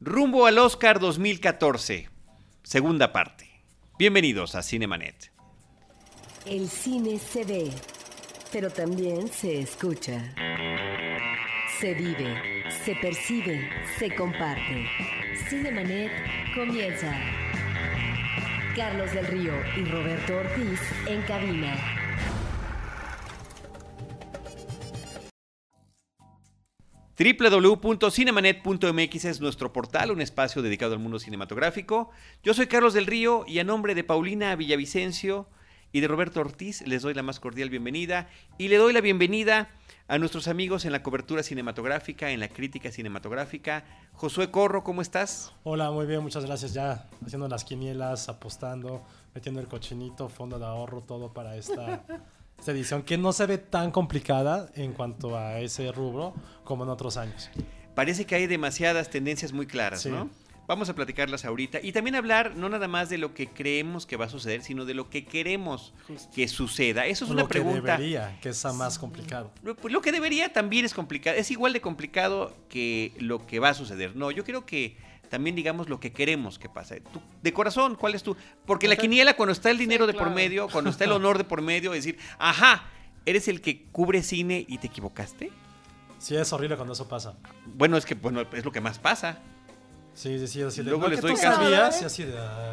Rumbo al Oscar 2014, segunda parte. Bienvenidos a Cinemanet. El cine se ve, pero también se escucha. Se vive, se percibe, se comparte. Cinemanet comienza. Carlos del Río y Roberto Ortiz en cabina. www.cinemanet.mx es nuestro portal, un espacio dedicado al mundo cinematográfico. Yo soy Carlos del Río y a nombre de Paulina Villavicencio y de Roberto Ortiz les doy la más cordial bienvenida y le doy la bienvenida a nuestros amigos en la cobertura cinematográfica, en la crítica cinematográfica. Josué Corro, ¿cómo estás? Hola, muy bien, muchas gracias. Ya haciendo las quinielas, apostando, metiendo el cochinito, fondo de ahorro, todo para esta, esta edición que no se ve tan complicada en cuanto a ese rubro como en otros años. Parece que hay demasiadas tendencias muy claras, Sí. ¿no? Vamos a platicarlas ahorita y también hablar no nada más de lo que creemos que va a suceder, sino de lo que queremos que suceda. Eso es Lo una que pregunta. debería, que es más complicado. Lo- pues lo que debería también es complicado, es igual de complicado que lo que va a suceder. No, yo creo que también digamos lo que queremos que pase. Tú, de corazón, ¿cuál es tu? Porque la quiniela cuando está el dinero de por medio, cuando está el honor de por medio, es decir, ajá, eres el que cubre cine y te equivocaste. Sí, es horrible cuando eso pasa. Bueno, es que bueno, es lo que más pasa. Sí, sí, sí, así de, Luego "No, les doy tú caso". sabías", y así.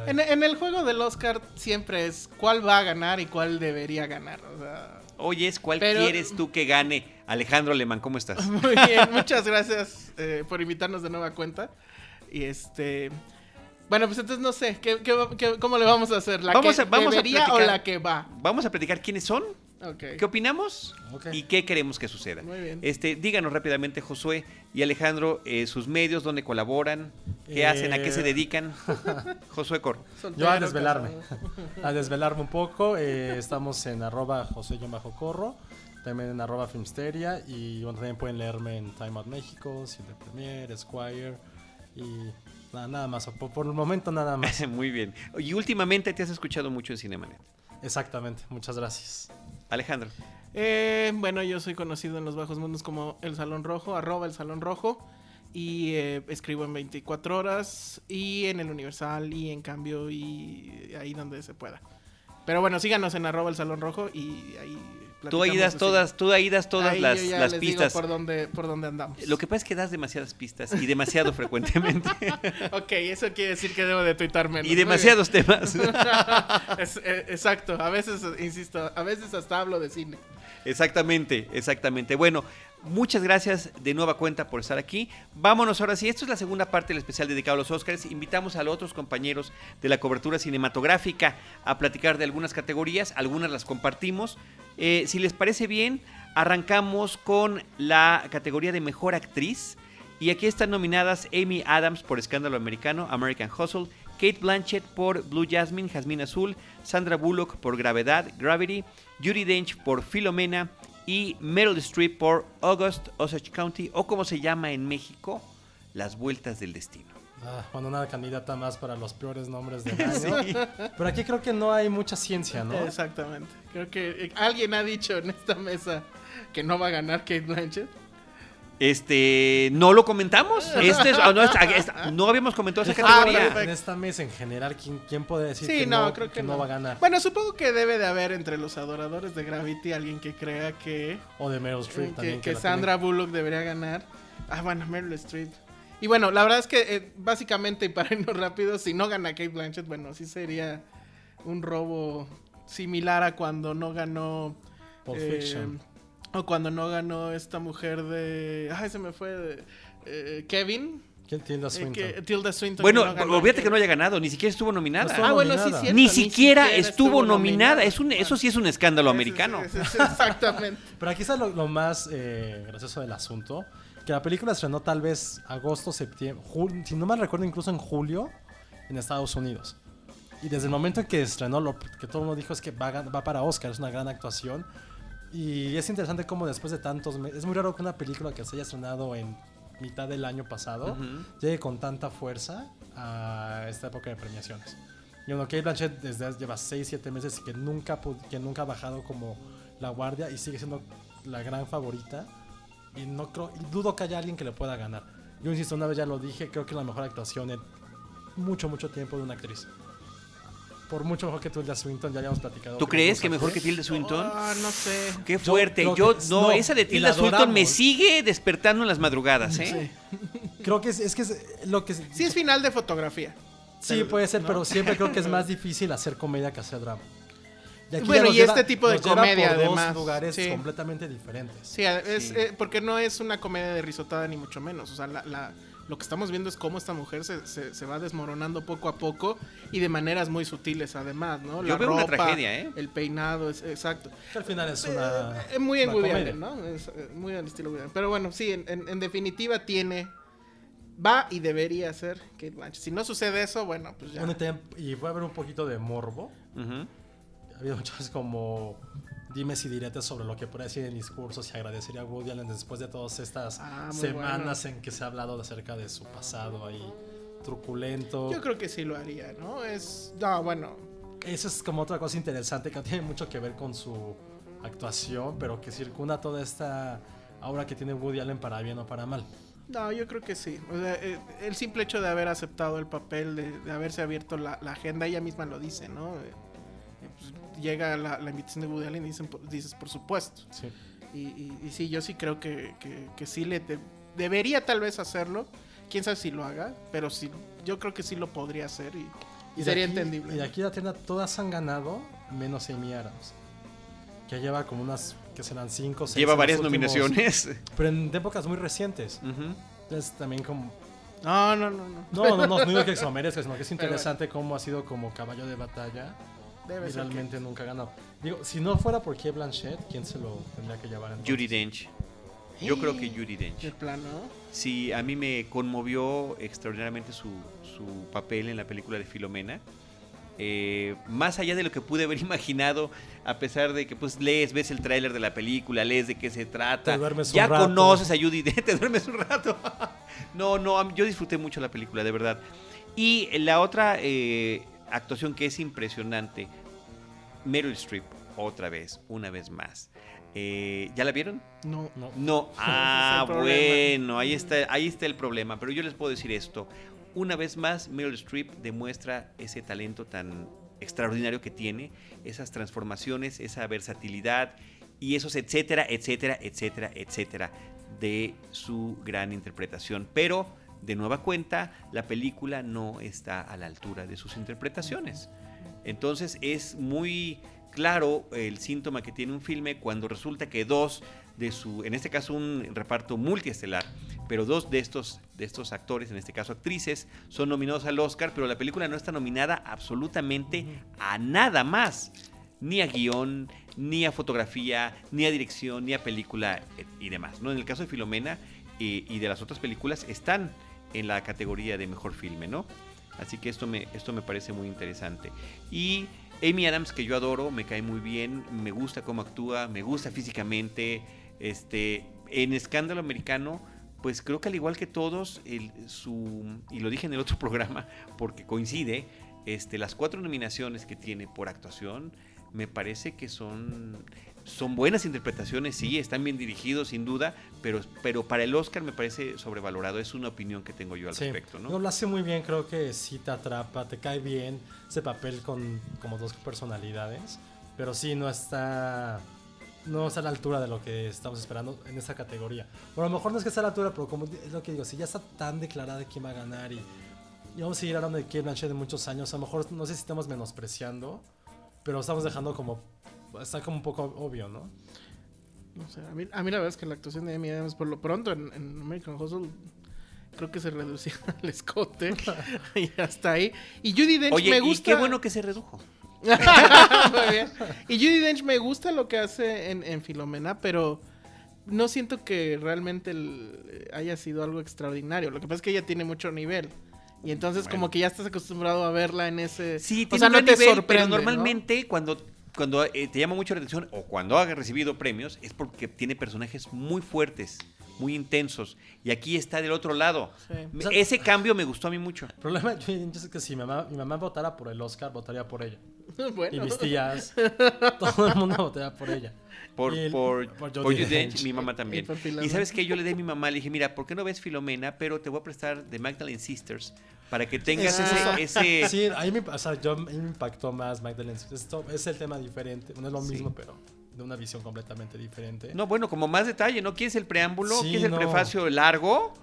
En, en el juego del Oscar siempre es cuál va a ganar y cuál debería ganar. O sea, Oye, es ¿cuál Pero- quieres tú que gane? Alejandro Alemán, ¿cómo estás? muy bien, muchas gracias eh, por invitarnos de nueva cuenta. Y este. Bueno, pues entonces no sé, ¿qué, qué va- qué- cómo le vamos a hacer? ¿La Vamos que a- vamos a debería o la que va? Vamos a platicar quiénes son, qué opinamos y qué queremos que suceda. Muy bien. Este, díganos rápidamente, Josué y Alejandro, eh, sus medios, dónde colaboran, qué Eh, hacen, a qué se dedican. Josué Corro. Yo a desvelarme. A desvelarme un poco. eh, estamos en arroba José-Corro. También en arroba Filmsteria. Y bueno, también pueden leerme en Time Out México, Cine Premier, Esquire. Y nada, nada más. Por, por el momento nada más. Muy bien. Y últimamente te has escuchado mucho en Cinemanet. Exactamente. Muchas gracias. Alejandro. Eh, bueno, yo soy conocido en los bajos mundos como El Salón Rojo, arroba El Salón Rojo. Y eh, escribo en 24 horas y en el Universal y en cambio y ahí donde se pueda. Pero bueno, síganos en arroba El Salón Rojo y ahí... Tú ahí das todas, tú ahí das todas Ahí las, las les digo pistas. por dónde, por dónde andamos. Lo que pasa es que das demasiadas pistas y demasiado frecuentemente. Ok, eso quiere decir que debo de tuitar menos. y demasiados temas. Es- eh, exacto, a veces, insisto, a veces hasta hablo de cine. Exactamente, exactamente. Bueno, muchas gracias de nueva cuenta por estar aquí. Vámonos ahora sí. Esto es la segunda parte del especial dedicado a los Oscars. Invitamos a los otros compañeros de la cobertura cinematográfica a platicar de algunas categorías. Algunas las compartimos. Eh, si les parece bien, arrancamos con la categoría de mejor actriz. Y aquí están nominadas Amy Adams por Escándalo Americano, American Hustle, Kate Blanchett por Blue Jasmine, Jazmín Azul, Sandra Bullock por Gravedad, Gravity, Judy Dench por Filomena y Meryl Streep por August Osage County, o como se llama en México, Las Vueltas del Destino. Ah, bueno, una candidata más para los peores nombres del año. Pero aquí creo que no hay mucha ciencia, ¿no? Exactamente. Creo que eh, alguien ha dicho en esta mesa que no va a ganar Kate Blanchett. Este, no lo comentamos. Este es- ah, no, habíamos comentado esa Deja categoría. en esta mesa en general, ¿quién, quién puede decir Sí, que, no, no, creo que, que no va a ganar? Bueno, supongo que debe de haber entre los adoradores de Gravity alguien que crea que, O de Meryl Streep que, también. que Sandra Bullock debería ganar. Ah, bueno, Meryl Streep. Y bueno, la verdad es que eh, básicamente, y para irnos rápido, si no gana Kate Blanchett, bueno, sí sería un robo similar a cuando no ganó... Pulp eh, Fiction. O cuando no ganó esta mujer de... Ay, se me fue... de- eh, Kevin. ¿Quién Tilda eh, Swinton? que- Tilda Swinton. Bueno, que no ganó. olvídate que no haya ganado, ni siquiera estuvo nominada. No estuvo Ah, bueno, sí, cierto. ni, siquiera estuvo, nominada. nominada. Es un, eso sí es un escándalo americano. exactamente. Pero aquí está lo, lo más eh, gracioso del asunto. Que la película estrenó tal vez agosto, septiembre, si no mal recuerdo, incluso en julio en Estados Unidos. Y desde el momento en que estrenó, lo que todo el mundo dijo es que va, va para Oscar, es una gran actuación. Y es interesante cómo después de tantos meses, es muy raro que una película que se haya estrenado en mitad del año pasado llegue con tanta fuerza a esta época de premiaciones. Y bueno, Kate Blanchett desde hace- lleva 6, 7 meses que nunca, que nunca ha bajado como la guardia y sigue siendo la gran favorita. Y no creo, y dudo que haya alguien que le pueda ganar. Yo insisto, una vez ya lo dije, creo que es la mejor actuación en mucho, mucho tiempo de una actriz. Por mucho mejor que Tilda Swinton, ya habíamos platicado. ¿Tú que crees que mejor que. Tilda Swinton? Ah, no sé. Qué fuerte. Yo, que- no, no, esa de Tilda Swinton me sigue despertando en las madrugadas, ¿eh? Sí. Creo que es, es que es lo que... Sí, es final de fotografía. Sí, puede ser, pero siempre creo que es más difícil hacer comedia que hacer drama. Y aquí Bueno, y este tipo de comedia, por además, dos lugares sí. completamente diferentes. Sí, es, Sí. eh, porque no es una comedia de risotada ni mucho menos. O sea, la, la- lo que estamos viendo es cómo esta mujer se, se- se va desmoronando poco a poco y de maneras muy sutiles además, ¿no? Yo veo una tragedia, ¿eh? El peinado, es, exacto. Que al final es una... Eh, muy en Woody. Allen, ¿no? Es eh, muy al estilo Woody Allen. Pero bueno, sí, en, en- en definitiva tiene... Va y debería ser Kate Blanchett. Si no sucede eso, bueno, pues ya. Y y puede haber un poquito de morbo. Ujú. Ha habido muchas como dimes y diretes sobre lo que puede decir en discursos y agradecería a Woody Allen después de todas estas Ah, semanas en que se ha hablado acerca de su pasado ahí truculento. Yo creo que sí lo haría, ¿no? Es... No, bueno, Eso es como otra cosa interesante que no tiene mucho que ver con su actuación, pero que circunda toda esta aura que tiene Woody Allen para bien o para mal. No, yo creo que sí. O sea, eh, el simple hecho de haber aceptado el papel, de, de haberse abierto la, la agenda, ella misma lo dice, ¿no? Pues, llega la, la invitación de Woody Allen y dicen, por- dices, por supuesto. Sí. Y, y- y sí, yo sí creo que, que- que sí le de- debería tal vez hacerlo. Quién sabe si lo haga, pero sí, yo creo que sí lo podría hacer y, y de sería aquí- entendible. Y de aquí la tienda todas han ganado, menos Amy Adams. Que lleva como unas, que serán cinco, seis. Lleva varias últimos- nominaciones. Pero en épocas muy recientes. Ujú. Entonces también como... No, no, no, no. No, no, no, no digo que se lo merezca, sino que es interesante cómo ha sido como caballo de batalla Debe y ser realmente nunca ha ganado. Digo, si no fuera por Kate Blanchett, ¿quién se lo tendría que llevar entonces? Judy Dench. Yo creo que Judy que- Dench. de plano. Sí, a mí me conmovió extraordinariamente su, su papel en la película de Filomena. Eh, más allá de lo que pude haber imaginado, a pesar de que pues lees, ves el tráiler de la película, lees de qué se trata, Te duermes un ya rato. conoces a Judy Dench, te duermes un rato. no, no, yo disfruté mucho la película, de verdad. Y la otra eh, actuación que es impresionante, Meryl Streep, otra vez, una vez más. Eh, ¿Ya la vieron? No. No. No, ah, bueno, ahí está, ahí está el problema. Pero yo les puedo decir esto. Una vez más, Meryl Streep demuestra ese talento tan extraordinario que tiene, esas transformaciones, esa versatilidad y esos etcétera, etcétera, etcétera, etcétera de su gran interpretación. Pero, de nueva cuenta, la película no está a la altura de sus interpretaciones. Entonces es muy claro el síntoma que tiene un filme cuando resulta que dos de su, en este caso un reparto multiestelar, pero dos de estos, de estos actores, en este caso actrices, son nominados al Oscar, pero la película no está nominada absolutamente a nada más. Ni a guion, ni a fotografía, ni a dirección, ni a película eh, y demás. ¿no? En el caso de Filomena eh, y de las otras películas están en la categoría de mejor filme, ¿no? Así que esto me, esto me parece muy interesante. Y Amy Adams, que yo adoro, me cae muy bien, me gusta cómo actúa, me gusta físicamente. Este, en Escándalo Americano, pues creo que al igual que todos, el- su, y lo dije en el otro programa, porque coincide, este, las cuatro nominaciones que tiene por actuación, me parece que son, son buenas interpretaciones, sí, están bien dirigidos, sin duda, pero, pero para el Oscar me parece sobrevalorado. Es una opinión que tengo yo al Sí. respecto, ¿no? No, lo hace muy bien, creo que sí te atrapa, te cae bien ese papel con como dos personalidades, pero sí no está no está a la altura de lo que estamos esperando en esa categoría. Bueno, a lo mejor no es que esté a la altura, pero como es lo que digo, si ya está tan declarada de quién va a ganar y, y vamos a seguir hablando de Kate Blanchett de muchos años, a lo mejor no sé si estamos menospreciando, pero estamos dejando como está como un poco obvio, ¿no? No sé, a mí, a mí la verdad es que la actuación de Amy Adams, por lo pronto en, en American Hustle, creo que se reducía al escote y hasta ahí. Y Judy Dench Oye, me y gusta. qué bueno que se redujo. Muy bien. Y Judy Dench me gusta lo que hace en, en Filomena, pero no siento que realmente el- haya sido algo extraordinario. Lo que pasa es que ella tiene mucho nivel. Y entonces como que ya estás acostumbrado a verla en ese... Sí, o tiene sea, un no te nivel, pero sorprende, ¿no? normalmente cuando, cuando eh, te llama mucho la atención o cuando ha recibido premios es porque tiene personajes muy fuertes, muy intensos. Y aquí está del otro lado. Sí. Me- O sea- Ese cambio me gustó a mí mucho. El problema es que si mi mamá, mi mamá votara por el Oscar, votaría por ella. Bueno. y mis tías. Todo el mundo votaba por ella. Por, Y el- por, por por Dench, Dench. mi mamá también. Y por Y, sabes que yo le di a mi mamá, le dije, mira, ¿por qué no ves Filomena? Pero te voy a prestar The Magdalene Sisters para que tengas Ah. ese, ese... Sí, a mí me, o sea, yo, a mí me impactó más Magdalene. Esto es el tema diferente. No es lo Sí. mismo, pero de una visión completamente diferente. No, bueno, como más detalle, ¿no? ¿Quieres el preámbulo? Sí, ¿Quieres el no. prefacio largo?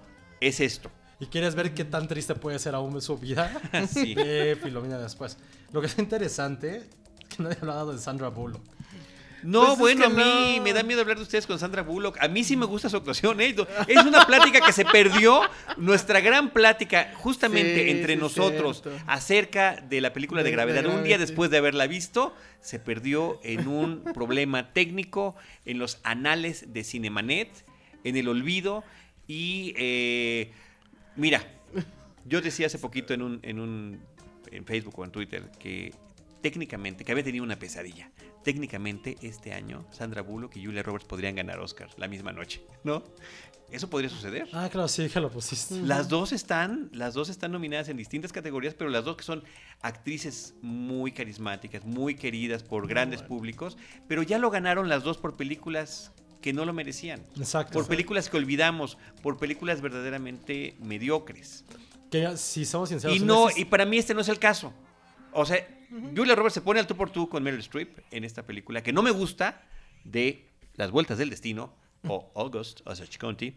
Es esto. ¿Y quieres ver qué tan triste puede ser aún su vida? Sí. Ve Filomena después. Lo que es interesante es que nadie ha hablado de Sandra Bullock. No, Pues es bueno, a mí no. me da miedo hablar de ustedes con Sandra Bullock. A mí sí me gusta su actuación. ¿eh? Es una plática que se perdió. Nuestra gran plática, justamente Sí, entre sí, nosotros, cierto. acerca de la película de, gravedad. Un día después de haberla visto, se perdió en un problema técnico, en los anales de Cinemanet, en el olvido. Y eh, mira, yo decía hace poquito en un, en un en Facebook o en Twitter que técnicamente, que había tenido una pesadilla. Técnicamente, este año, Sandra Bullock y Julia Roberts podrían ganar Oscar la misma noche, ¿no? Eso podría suceder. Ah, claro, sí, que lo pusiste. Las dos están, las dos están nominadas en distintas categorías, pero las dos que son actrices muy carismáticas, muy queridas por grandes públicos, pero ya lo ganaron las dos por películas que no lo merecían. Exacto. Por películas que olvidamos, por películas verdaderamente mediocres. Que si somos sinceros. Y no, y para mí este no es el caso. O sea, Julia Roberts se pone al tú por tú con Meryl Streep en esta película que no me gusta de Las Vueltas del Destino o August Osage County.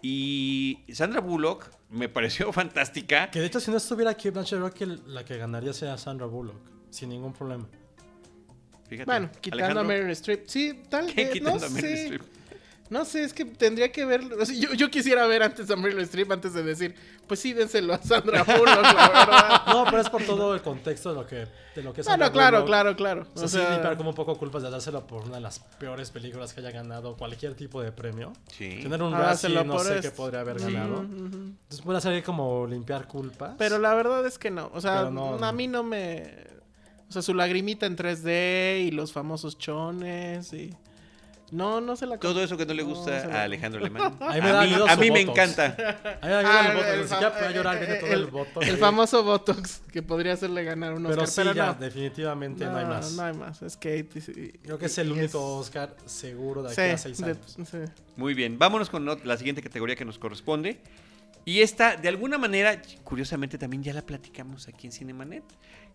Y Sandra Bullock me pareció fantástica. Que de hecho, si no estuviera aquí Blanchett, creo que la que ganaría sería Sandra Bullock. Sin ningún problema. Fíjate, Bueno, quitando Alejandro, a Meryl Streep. Sí, tal ¿qué vez. quitando no a Meryl sé. Streep? No sé, es que tendría que ver. o sea, yo, yo quisiera ver antes a Meryl Streep antes de decir, pues sí, dénselo a Sandra Bullock, la verdad. No, pero es por todo el contexto de lo que, de lo que es No, Sandra no, claro, Bullock. claro, claro. O sea, sí, limpiar como un poco culpas de dárselo por una de las peores películas que haya ganado cualquier tipo de premio. Sí. Tener un Ah, Razzie dáselo no por sé qué podría haber Sí, ganado. Entonces puede ser como limpiar culpas. Pero la verdad es que no. O sea, no- a mí no me. O sea, su lagrimita en 3D y los famosos chones y. No, no se la Todo eso que no le gusta a Alejandro Alemán. A mí me a mí, a mí me encanta. A mí me Ah, el Botox, fam- puede llorar, viene todo el, el- Botox. el famoso Botox que podría hacerle ganar un Pero Oscar. sí, Pero, ya, no. definitivamente no, hay más. No hay más. Es Kate. y- y- Creo que es el único Oscar seguro de aquí Sí, a seis de- años. sí. Muy bien, vámonos con la siguiente categoría que nos corresponde. Y esta, de alguna manera, curiosamente también ya la platicamos aquí en Cinemanet,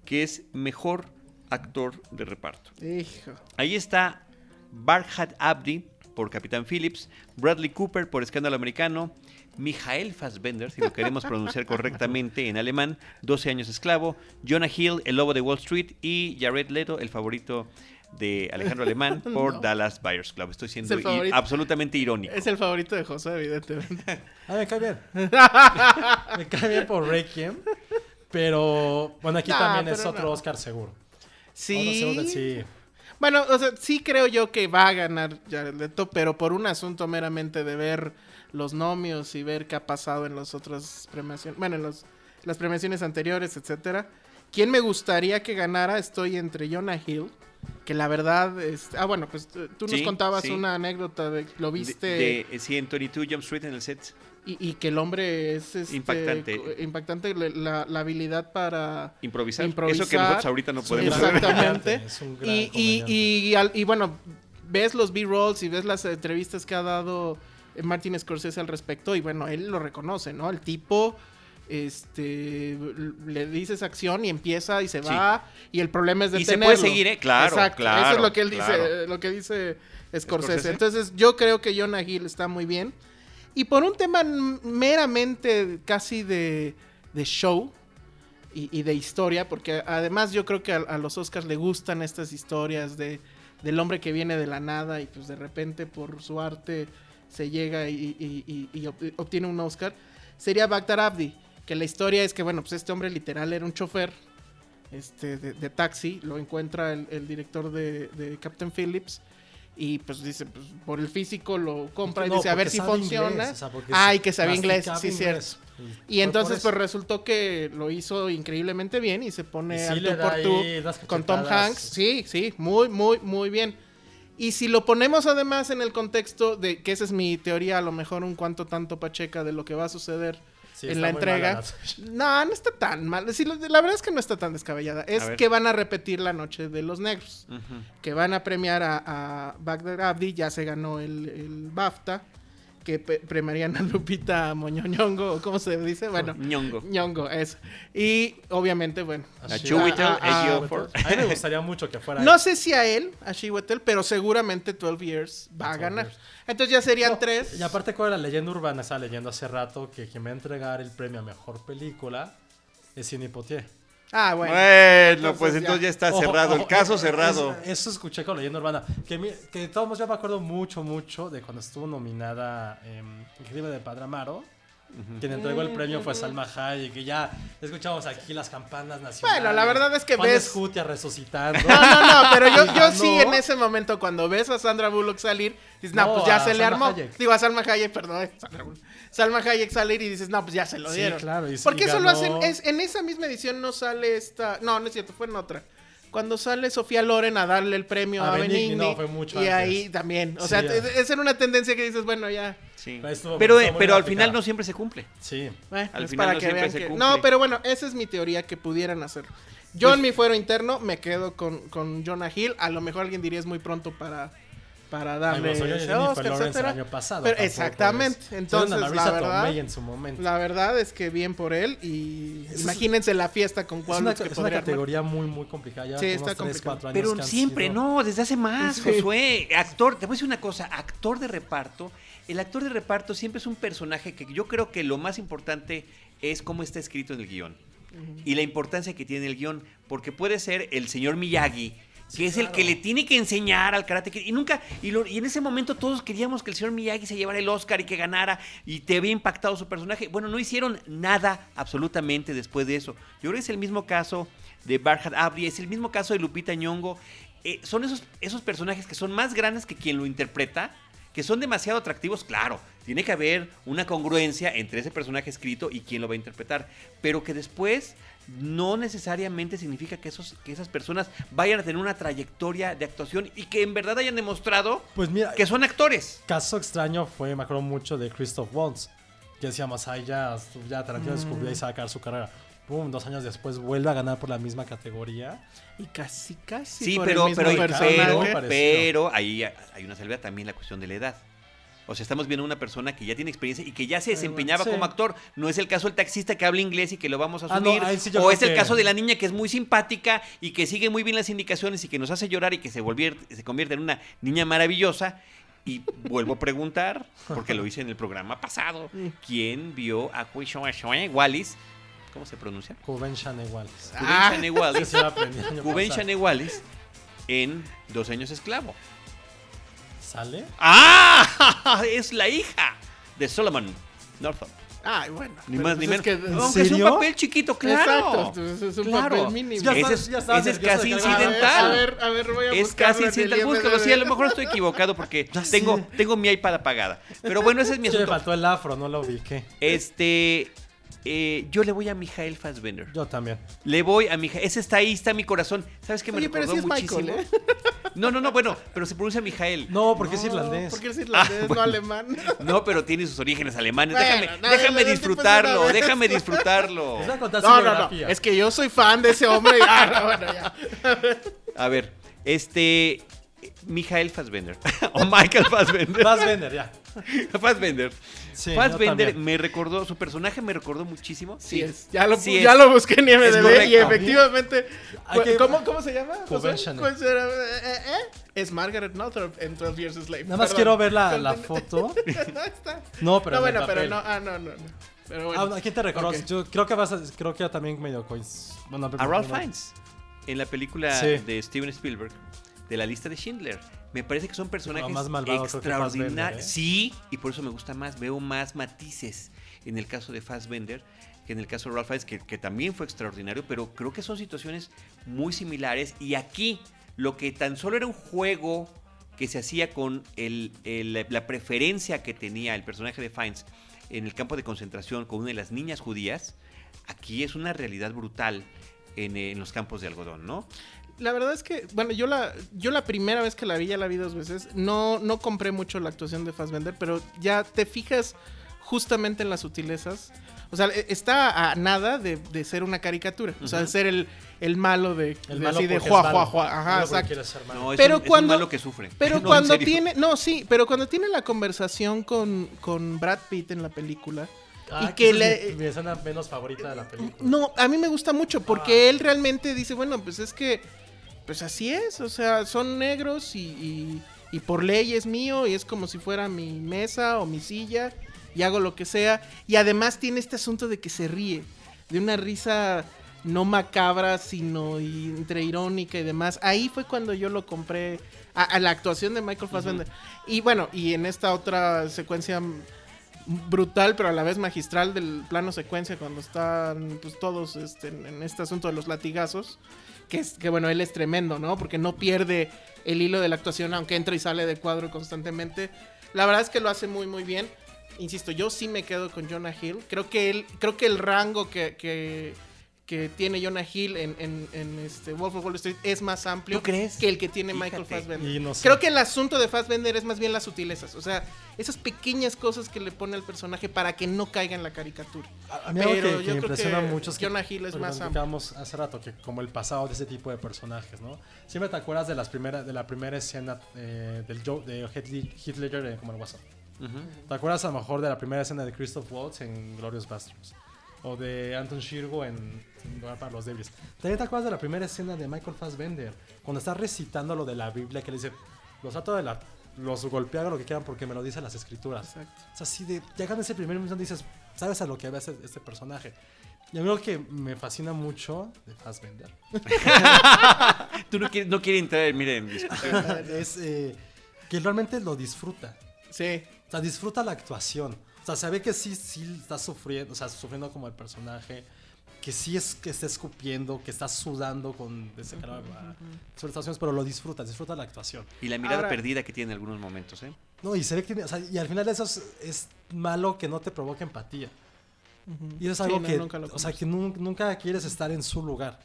que es mejor actor de reparto. Hijo. Ahí está Barhat Abdi por Capitán Phillips, Bradley Cooper por Escándalo Americano, Mijael Fassbender, si lo queremos pronunciar correctamente en alemán, 12 años esclavo, Jonah Hill, El Lobo de Wall Street y Jared Leto, el favorito de Alejandro Alemán por No. Dallas Buyers Club. Estoy siendo Es absolutamente irónico. Es el favorito de José, evidentemente. Ah, me cae bien. me cae bien por Requiem. Pero bueno, aquí también es otro no. Oscar seguro. Sí, sí. Bueno, o sea, sí creo yo que va a ganar Jared Leto, pero por un asunto meramente de ver los nomios y ver qué ha pasado en las otras premiaciones, bueno, en los, las premiaciones anteriores, etcétera. ¿Quién me gustaría que ganara? Estoy entre Jonah Hill, que la verdad, es, ah, bueno, pues eh, tú nos Sí, contabas sí. una anécdota de lo viste De, de, sí, en 22 Jump Street en el set. Y, y que el hombre es este, Impactante. impactante la, la habilidad para Improvisar. Improvisar. Eso que nosotros ahorita no podemos hacer. Exactamente. comediante, es un gran Y, y, y, al- y bueno, ves los B-rolls y ves las entrevistas que ha dado Martin Scorsese al respecto y bueno, él lo reconoce, ¿no? El tipo este le dices acción y empieza y se Sí. va y el problema es Y se detenerlo. puede seguir, ¿eh? Claro, Exacto, claro, Eso es lo que él claro. dice, lo que dice Scorsese. Scorsese. Entonces, yo creo que Jonah Hill está muy bien. Y por un tema meramente casi de, de show, y, y de historia, porque además yo creo que a, los Oscars le gustan estas historias de, del hombre que viene de la nada y pues de repente por su arte se llega y, y- y- y ob- obtiene un Oscar, sería Baghdad Abdi, que la historia es que bueno, pues este hombre literal era un chofer este, de, taxi, lo encuentra el, director de Captain Phillips y pues dice, pues por el físico lo compra y No, dice a ver si sabe funciona. inglés, o sea, porque Ay, que sabía inglés, sí, inglés. Y entonces pues resultó que lo hizo increíblemente bien y se pone Y sí al tú por tú con Tom. Hanks. Sí, sí, muy, muy, muy bien. Y si lo ponemos además en el contexto de que esa es mi teoría, a lo mejor un cuanto tanto pacheca de lo que va a suceder Sí, en la entrega. No, no está tan mal. Sí, la verdad es que no está tan descabellada. Es que van a repetir la noche de los negros. Que van a premiar a, a Bagdad Abdi. Ya se ganó el, el BAFTA. Que premiarían a Lupita Moñoñongo. ¿Cómo se dice? Bueno, Ñongo. Ñongo, eso. Y obviamente, bueno. A Sí. Chiwetel a- a-. A mí me gustaría mucho que fuera. No sé si a él, a Chiwetel, pero seguramente 12 Years va a 12 ganar. Years. Entonces ya serían No, tres. Y aparte, con la leyenda urbana, estaba leyendo hace rato que quien va a entregar el premio a mejor película es Sidney Poitier. Ah, bueno. Bueno, pues Entonces ya. está Ojo, cerrado, el caso cerrado. Eso, escuché con leyenda urbana. Que, mi- que de todos modos yo me acuerdo mucho, mucho de cuando estuvo nominada El crimen de Padre Amaro. Quien entregó el premio fue Salma Hayek. Que ya escuchamos aquí las campanas nacionales. Bueno, la verdad es que Juan ves- Escutia resucitando. No, no, no, pero yo, yo sí en ese momento cuando ves a Sandra Bullock salir, dices, no, pues ya se le armó. Hayek. Digo, a Salma Hayek, perdón. eh, Sandra Bullock. Salma Hayek salir y dices, no, pues ya se lo Sí, dieron. claro, y- Porque y eso lo hacen, es, en esa misma edición no sale esta, no, no es cierto, fue en otra. Cuando sale Sofía Loren a darle el premio A a, Benigni, Benigni, no, fue mucho y antes. ahí también, o Sí, sea, ya. esa era una tendencia que dices, bueno, ya, Sí. Pero estuvo- Pero, estuvo eh, pero al final no siempre se cumple. Sí. Bueno, Al es final para no que siempre vean se que... cumple. No, pero bueno, esa es mi teoría que pudieran hacerlo. Yo en mi fuero interno me quedo con, con Jonah Hill. A lo mejor alguien diría es muy pronto para, para darle Ay, bueno, ese Jennifer Oscar, Lawrence etcétera. el año pasado. Pero exactamente. es- Entonces, una la verdad, en su momento. la verdad es que bien por él. Y Es- imagínense la fiesta con es cuál una, que es una armar. categoría muy, muy complicada. Ya Sí, está años Pero siempre, sido- no, desde hace más, Sí. Josué. Actor, te voy a decir una cosa, actor de reparto. El actor de reparto siempre es un personaje que yo creo que lo más importante es cómo está escrito en el guion. Y la importancia que tiene el guion. Porque puede ser el señor Miyagi, que es el que le tiene que enseñar al karate. Kid, Y nunca, y, lo- y en ese momento todos queríamos que el señor Miyagi se llevara el Oscar y que ganara. Y te había impactado su personaje. Bueno, no hicieron nada absolutamente después de eso. Yo creo que es el mismo caso de Barhat Abdi, es el mismo caso de Lupita Nyong'o. Eh, son esos, esos personajes que son más grandes que quien lo interpreta, que son demasiado atractivos, claro. Tiene que haber una congruencia entre ese personaje escrito y quien lo va a interpretar. Pero que después no necesariamente significa que, esos, que esas personas vayan a tener una trayectoria de actuación y que en verdad hayan demostrado Pues mira, que son actores. caso extraño fue, me acuerdo mucho de Christoph Waltz. Que decíamos, ay, ya, ya Tarantino Mm. descubrió y sacar su carrera. Pum, dos años después vuelve a ganar por la misma categoría. Y casi, casi. Sí, por el pero, mismo pero, pero, pero ahí hay una salvedad también la cuestión de la edad. O sea, estamos viendo una persona que ya tiene experiencia y que ya se desempeñaba sí. como actor. No es el caso del taxista que habla inglés y que lo vamos a Ah, no, sí yo o es el que- caso de la niña que es muy simpática y que sigue muy bien las indicaciones y que nos hace llorar y que se, volvier- se convierte en una niña maravillosa. Y vuelvo a preguntar, porque lo hice en el programa pasado, ¿quién vio a Wallis? ¿Cómo se pronuncia? Ah. Kuben Wallis. Pasado. Shane Wallis en Dos años esclavo. ¿Sale? ¡Ah! Es la hija de Solomon Northup. Ay, bueno. Ni más pues ni es menos. que- Aunque es un papel chiquito, claro. Exacto, es- es un Claro. papel mínimo. Ya Ese estás- es, ya estás ese es nervioso casi incidental. A ver, a ver, voy a Es casi incidental. Búscalo. Sí, a lo mejor estoy equivocado porque tengo, tengo mi iPad apagada. Pero bueno, ese es mi Sí, me asunto. faltó el afro, no lo vi. ¿qué? Este. Eh, yo le voy a Mijael Fassbender. Yo también. Le voy a Mijael. Ese está ahí, está mi corazón. ¿Sabes qué me Oye, pero recordó sí es muchísimo? Michael, No, no, no, bueno, pero se pronuncia Mijael. No, porque es irlandés. Porque es irlandés, Ah, bueno. no alemán. No, pero tiene sus orígenes alemanes. Bueno, déjame no, déjame no, disfrutarlo, déjame disfrutarlo. No, no, no. Es que yo soy fan de ese hombre. Ah, no, bueno, ya. A ver, este. Mijael Fassbender. o Michael Fassbender. Fassbender, ya. Fassbender. Sí, Fassbender también. me recordó, su personaje me recordó muchísimo. Sí es. Ya lo, Sí ya es. lo busqué en IMDb y efectivamente. ¿Cómo, ¿Cómo se llama? Será? Eh, eh, eh. Es Margaret Northrop en 12 Years a Slave. Nada más Perdón. quiero ver la, la foto. no está. No, pero no, bueno, pero no. Ah, no, no. no. Pero bueno. Ah, ¿A quién te reconoces? Ok. Yo creo que vas a, creo que también medio coinc- bueno, A Ralph no. Fiennes. En la película Sí. de Steven Spielberg. De la lista de Schindler. Me parece que son personajes malvado extraordinarios. ¿eh? Sí, y por eso me gusta más. Veo más matices en el caso de Fassbender que en el caso de Ralph Fiennes, que, que también fue extraordinario, pero creo que son situaciones muy similares. Y aquí, lo que tan solo era un juego que se hacía con el- el- la preferencia que tenía el personaje de Fiennes en el campo de concentración con una de las niñas judías, aquí es una realidad brutal en, en los campos de algodón, ¿no? La verdad es que, bueno, yo la, yo la primera vez que la vi, ya la vi dos veces, no, no compré mucho la actuación de Fassbender, pero ya te fijas justamente en las sutilezas. O sea, e- está a nada de, de ser una caricatura. O sea, de ser el, el malo de, El de malo así de malo. juá, juá. Ajá, exacto. quiere ser malo. No, es, Pero un, es un cuando- malo que sufre. Pero No, cuando tiene, no, sí, pero cuando tiene la conversación con, con Brad Pitt en la película, Ah, y que esa le- es mi, mi escena menos favorita de la película. no, a mí me gusta mucho porque él realmente dice, bueno, pues es que, pues así es, o sea, son negros y, y, y por ley es mío y es como si fuera mi mesa o mi silla y hago lo que sea. Y además tiene este asunto de que se ríe, de una risa no macabra, sino y- entre irónica y demás. Ahí fue cuando yo lo compré a, a la actuación de Michael Fassbender. Y bueno, y en esta otra secuencia brutal, pero a la vez magistral del plano secuencia cuando están pues, todos este, en, en este asunto de los latigazos. Que, es, que bueno, él es tremendo, ¿no? Porque no pierde el hilo de la actuación, aunque entra y sale de cuadro constantemente. La verdad es que lo hace muy, muy bien. Insisto, yo sí me quedo con Jonah Hill. Creo que él, creo que el rango que, que, que tiene Jonah Hill en, en, en este Wolf of Wall Street es más amplio que el que tiene Fíjate. Michael Fassbender. Y no sé. Creo que el asunto de Fassbender es más bien las sutilezas. O sea, esas pequeñas cosas que le pone al personaje para que no caiga en la caricatura. A, a mí algo Pero que, yo que me impresiona que mucho es que Jonah Hill es más amplio. hace rato que como el pasado de ese tipo de personajes, ¿no? Siempre te acuerdas de las primeras de la primera escena eh, del Joe, de Heath Ledger en como el WhatsApp. ¿Te acuerdas a lo mejor de la primera escena de Christoph Waltz en Glorious Bastards? O de Anton Shirgo en, para los Débiles. También te acuerdas de la primera escena de Michael Fassbender, cuando está recitando lo de la Biblia, que le dice, los ato de la... Los golpea hagan lo que quieran porque me lo dicen las escrituras. Exacto. O sea, así de... Llegan ese primer y dices, ¿sabes a lo que ve este, este personaje? Y a mí lo que me fascina mucho de Fassbender Tú no quieres, no quieres entrar en, mire, en discusión. es eh, que realmente lo disfruta. Sí. O sea, disfruta la actuación. O sea, sabe que sí, sí está sufriendo, o sea, sufriendo como el personaje. Que sí es que está escupiendo, que está sudando con ese cara sobre situaciones, pero lo disfruta, disfruta la actuación. Y la mirada Ahora- perdida que tiene en algunos momentos, ¿eh? No, y se ve que tiene, o sea, y al final eso es, es malo que no te provoque empatía. Y eso es Sí, algo no, que, nunca lo o sea, que nun- nunca quieres estar en su lugar.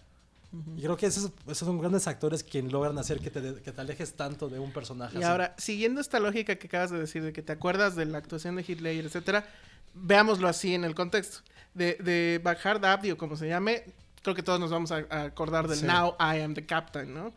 Y creo que esos, esos son grandes actores que logran hacer que te, que te alejes tanto de un personaje. Y así. ahora, siguiendo esta lógica que acabas de decir, de que te acuerdas de la actuación de Hitler, etcétera, veámoslo así en el contexto. De, de Abdi, o como se llame, creo que todos nos vamos a, a acordar del Sí. Now I Am the Captain, ¿no?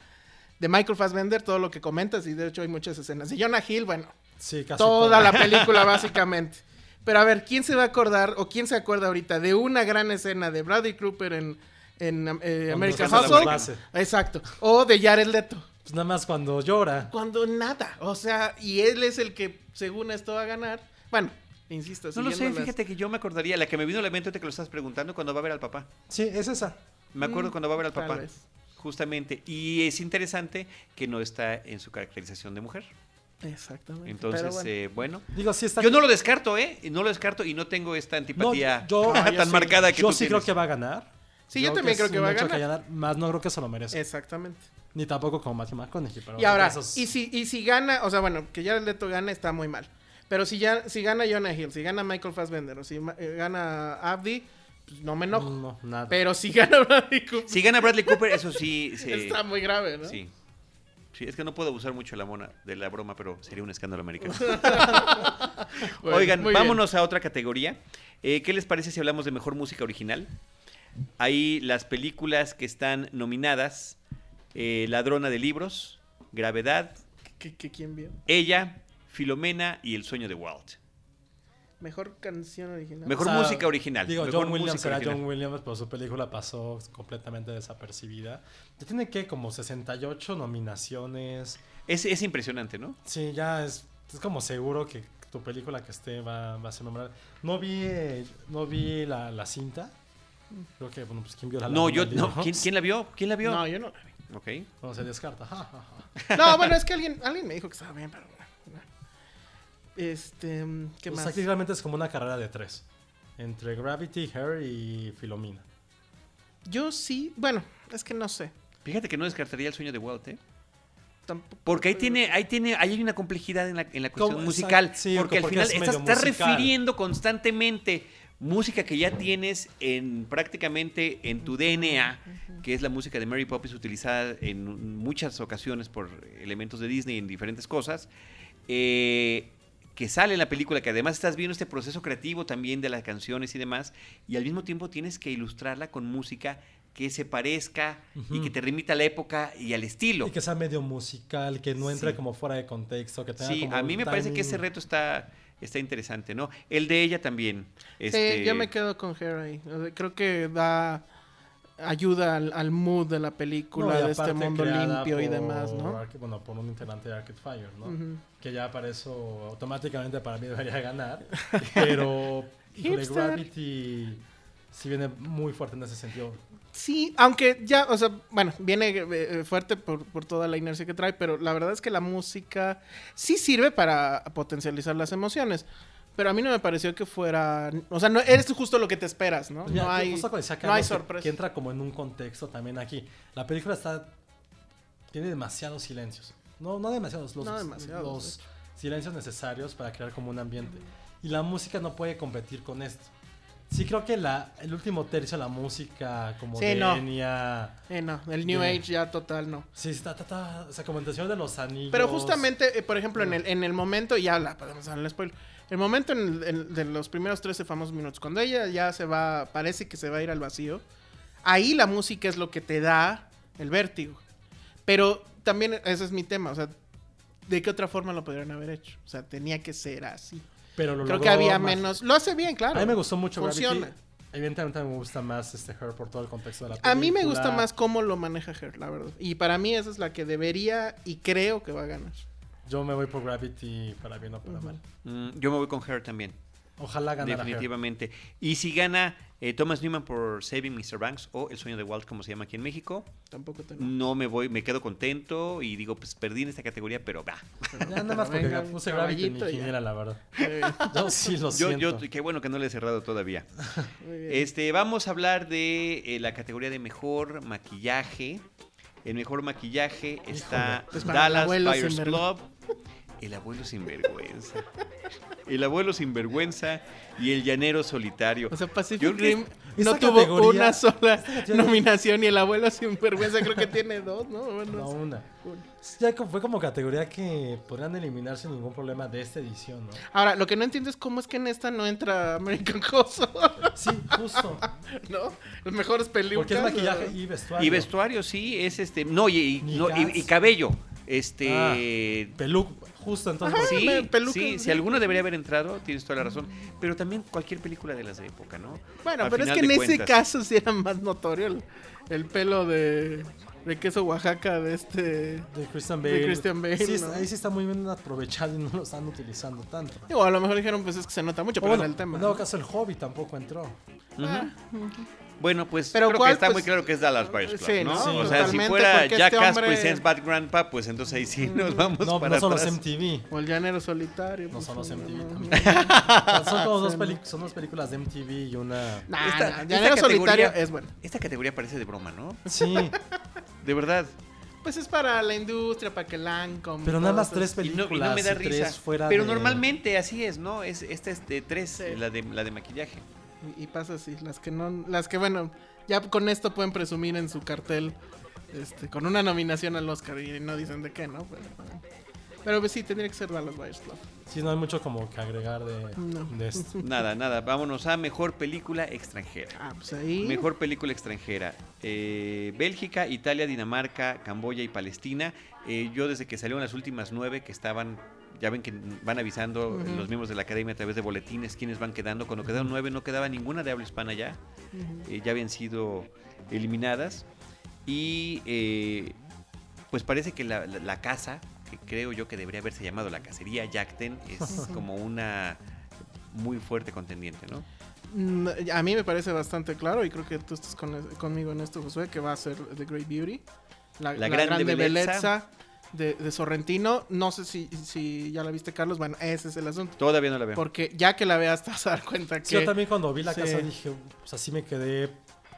De Michael Fassbender, todo lo que comentas, y de hecho hay muchas escenas. De Jonah Hill, bueno, Sí, casi toda todo. la película básicamente. Pero a ver, ¿quién se va a acordar o quién se acuerda ahorita de una gran escena de Bradley Cooper en, en eh, American Hustle? Exacto. O de Jared Leto. Pues nada más cuando llora. Cuando nada. O sea, y él es el que, según esto, va a ganar. Bueno, insisto, No lo sé, las- fíjate que yo me acordaría, la que me vino a la mente ahorita que lo estás preguntando, cuando va a ver al papá. Sí, es esa. Me acuerdo Mm, cuando va a ver al tal papá. vez. Justamente. Y es interesante que no está en su caracterización de mujer. Exactamente. Entonces, bueno. eh, bueno. Digo, sí está. Yo no lo descarto, ¿eh? No lo descarto y no tengo esta No, antipatía yo- yo tan sí. marcada que Yo tú sí creo que va a ganar. Sí, yo también creo que va a ganar. Más no creo que se lo merece. Exactamente. Ni tampoco como Matthew McConaughey. Pero Y ahora, esos- y si, y si gana, o sea, bueno, que Jared Leto gane está muy mal. Pero si ya, si gana Jonah Hill, si gana Michael Fassbender, o si eh, gana Abdi, pues no me enojo. No, nada. Pero si gana Bradley Cooper, Si gana Bradley Cooper, eso sí. sí, está muy grave, ¿no? sí. Sí, es que no puedo abusar mucho de la, mona, de la broma, pero sería un escándalo americano. Bueno, Oigan, bien. vámonos a otra categoría. Eh, ¿Qué les parece si hablamos de mejor música original? Ahí las películas que están nominadas: eh, Ladrona de Libros, Gravedad, ¿Qué, qué- quién vio? Ella, Filomena y El sueño de Walt. Mejor canción original. Mejor O sea, música original. Digo, mejor John Williams música era original. John Williams, pero su película pasó completamente desapercibida. Ya tiene que como 68 nominaciones. Es, es impresionante, ¿no? Sí, ya es, es como seguro que tu película que esté va, va a ser memorable. No vi, no vi la, la cinta. Creo que, bueno, pues quién vio la No, yo. No? ¿quién, quién la vio? ¿Quién la vio? No, yo no la vi. Ok. No, se descarta. Ja, ja, ja. No, bueno, es que alguien, alguien me dijo que estaba bien, pero. bueno. Este. ¿Qué Pues más? aquí realmente es como una carrera de tres. Entre Gravity, Hair y Filomena. Yo sí. Bueno, es que no sé. Fíjate que no descartaría el sueño de Walt, ¿eh? Tampoco- Porque ahí tiene, ahí tiene, ahí hay una complejidad en la, en la cuestión musical. Sí, porque al porque final es estás, estás musical. refiriendo constantemente música que ya tienes en prácticamente en tu DNA, que es la música de Mary Poppins utilizada en muchas ocasiones por elementos de Disney en diferentes cosas. eh, que sale en la película, que además estás viendo este proceso creativo también de las canciones y demás, y al mismo tiempo tienes que ilustrarla con música que se parezca y que te remita a la época y al estilo. Y que sea medio musical, que no entre Sí. como fuera de contexto, que tenga Sí, como a mí me parece que ese reto está, está interesante, ¿no? El de ella también. este, Sí, yo me quedo con Hair ahí. Creo que da ayuda al, al mood de la película, No, de este mundo limpio y demás, ¿no? Bueno, por un integrante de Arcade Fire, ¿no? Que ya para eso automáticamente para mí debería ganar. Pero. Gravity sí viene muy fuerte en ese sentido. Sí, aunque ya, o sea, bueno, viene eh, fuerte por, por toda la inercia que trae, pero la verdad es que la música sí sirve para potencializar las emociones. Pero a mí no me pareció que fuera. O sea, no eres justo lo que te esperas, ¿no? Ya, no hay, justo no hay Carlos, que- sorpresa. Que entra como en un contexto también aquí. La película está. Tiene demasiados silencios. No, no demasiados, los, No demasiados, los silencios necesarios para crear como un ambiente. Y la música no puede competir con esto. Sí creo que la, el último tercio de la música como Sí, de no. Enya... Eh, no, el New. Age ya total no. Sí, está, está, está- o sea, como de los Anillos. Pero justamente, eh, por ejemplo, en el, en el momento, ya la podemos dar el spoiler. El momento en en- de los primeros 13 famosos minutos, cuando ella ya se va, parece que se va a ir al vacío, ahí la música es lo que te da el vértigo. Pero también ese es mi tema, o sea, ¿de qué otra forma lo podrían haber hecho? O sea, tenía que ser así. Pero lo Creo que había más- menos. Lo hace bien, claro. A mí me gustó mucho Funciona. Gravity. Evidentemente me gusta más este Her por todo el contexto de la A película. mí me gusta más cómo lo maneja Her, la verdad. Y para mí esa es la que debería y creo que va a ganar. Yo me voy por Gravity para bien o para mal. mm, yo me voy con Her también. Ojalá ganara Her. Definitivamente. Y si gana eh, Thomas Newman por Saving Mr. Banks o El sueño de Walt, como se llama aquí en México, Tampoco tengo. no me voy, me quedo contento y digo, pues perdí en esta categoría, pero va. Ya nada más porque Venga, puse Gravity en la verdad. Eh, Yo sí lo Yo, siento. yo, qué bueno que no le he cerrado todavía. Este, vamos a hablar de eh, la categoría de mejor maquillaje. El mejor maquillaje está Pues Dallas Buyers Club. El abuelo sinvergüenza. El abuelo sinvergüenza y el llanero solitario. O sea, Pacific Yo- Rim no tuvo categoría- una sola nominación y el abuelo sin vergüenza creo que tiene dos, ¿no? Bueno, No, una. una. Ya fue como categoría que podrían eliminar sin ningún problema de esta edición, ¿no? Ahora, lo que no entiendo es cómo es que en esta no entra American Hustle, Sí, justo. ¿no? Las mejores películas. Porque es maquillaje y vestuario. Y vestuario, sí, es este. No, y, y- Ni no, y- gas. y cabello. Este. Pelu, justo entonces. Ajá. Sí, me- pelucas, sí, sí. si alguno debería haber entrado, tienes toda la razón. Pero también cualquier película de las de época, ¿no? Bueno, Al pero es que en de ese caso sí era más notorio el, el pelo de, de queso Oaxaca de este... De Christian De Bale. Christian Bale, Sí, ¿no? ahí sí está muy bien aprovechado y no lo están utilizando tanto. Digo, a lo mejor dijeron, pues es que se nota mucho, O pero bueno, en el tema. en dado caso, el hobby tampoco entró. Ah, Bueno, pues Pero creo ¿cuál, que está pues? muy claro que es Dallas Buyers Club, Sí, ¿no? Sí, o sea, si fuera este Jackass hombre- Presents Bad Grandpa, pues entonces ahí sí nos vamos No, para no son los atrás. MTV. O el llanero solitario. No pues, son los MTV no, también. son como dos, son dos películas de MTV y una. Nah, Esta- nah, esta llanero solitario categoría- es bueno. Esta categoría parece de broma, ¿no? Sí, De verdad. Pues es para la industria, para que Lancome. pero nada más tres Y no, películas. y no me da risa. tres fuera Pero de- normalmente así es, ¿no? Es, esta es de tres, Sí. la, de, la de maquillaje. Y, y pasa así, las que no, las que bueno, ya con esto pueden presumir en su cartel, este, con una nominación al Oscar y no dicen de qué, ¿no? Pero, pero pues sí, tendría que ser Dallas Buyers Club. Sí, no hay mucho como que agregar de, No. de esto. Nada, nada. Vámonos a mejor película extranjera. Ah, pues ahí. Mejor película extranjera. Eh, Bélgica, Italia, Dinamarca, Camboya y Palestina. Eh, yo desde que salieron las últimas nueve que estaban, ya ven que van avisando los miembros de la academia a través de boletines quiénes van quedando. Cuando quedaron nueve no quedaba ninguna de habla hispana ya. Eh, ya habían sido eliminadas. Y eh, pues parece que la, la- la casa, que creo yo que debería haberse llamado la cacería Jackten, es como una muy fuerte contendiente, ¿no? Mm, A mí me parece bastante claro y creo que tú estás con- conmigo en esto, Josué, que va a ser The Great Beauty. La, La la Grande belleza de, de Sorrentino. No sé si, si ya la viste, Carlos. Bueno, ese es el asunto. Todavía no la veo. Porque ya que la veas te vas a dar cuenta que... Sí, yo también cuando vi la Sí. casa dije, pues así me quedé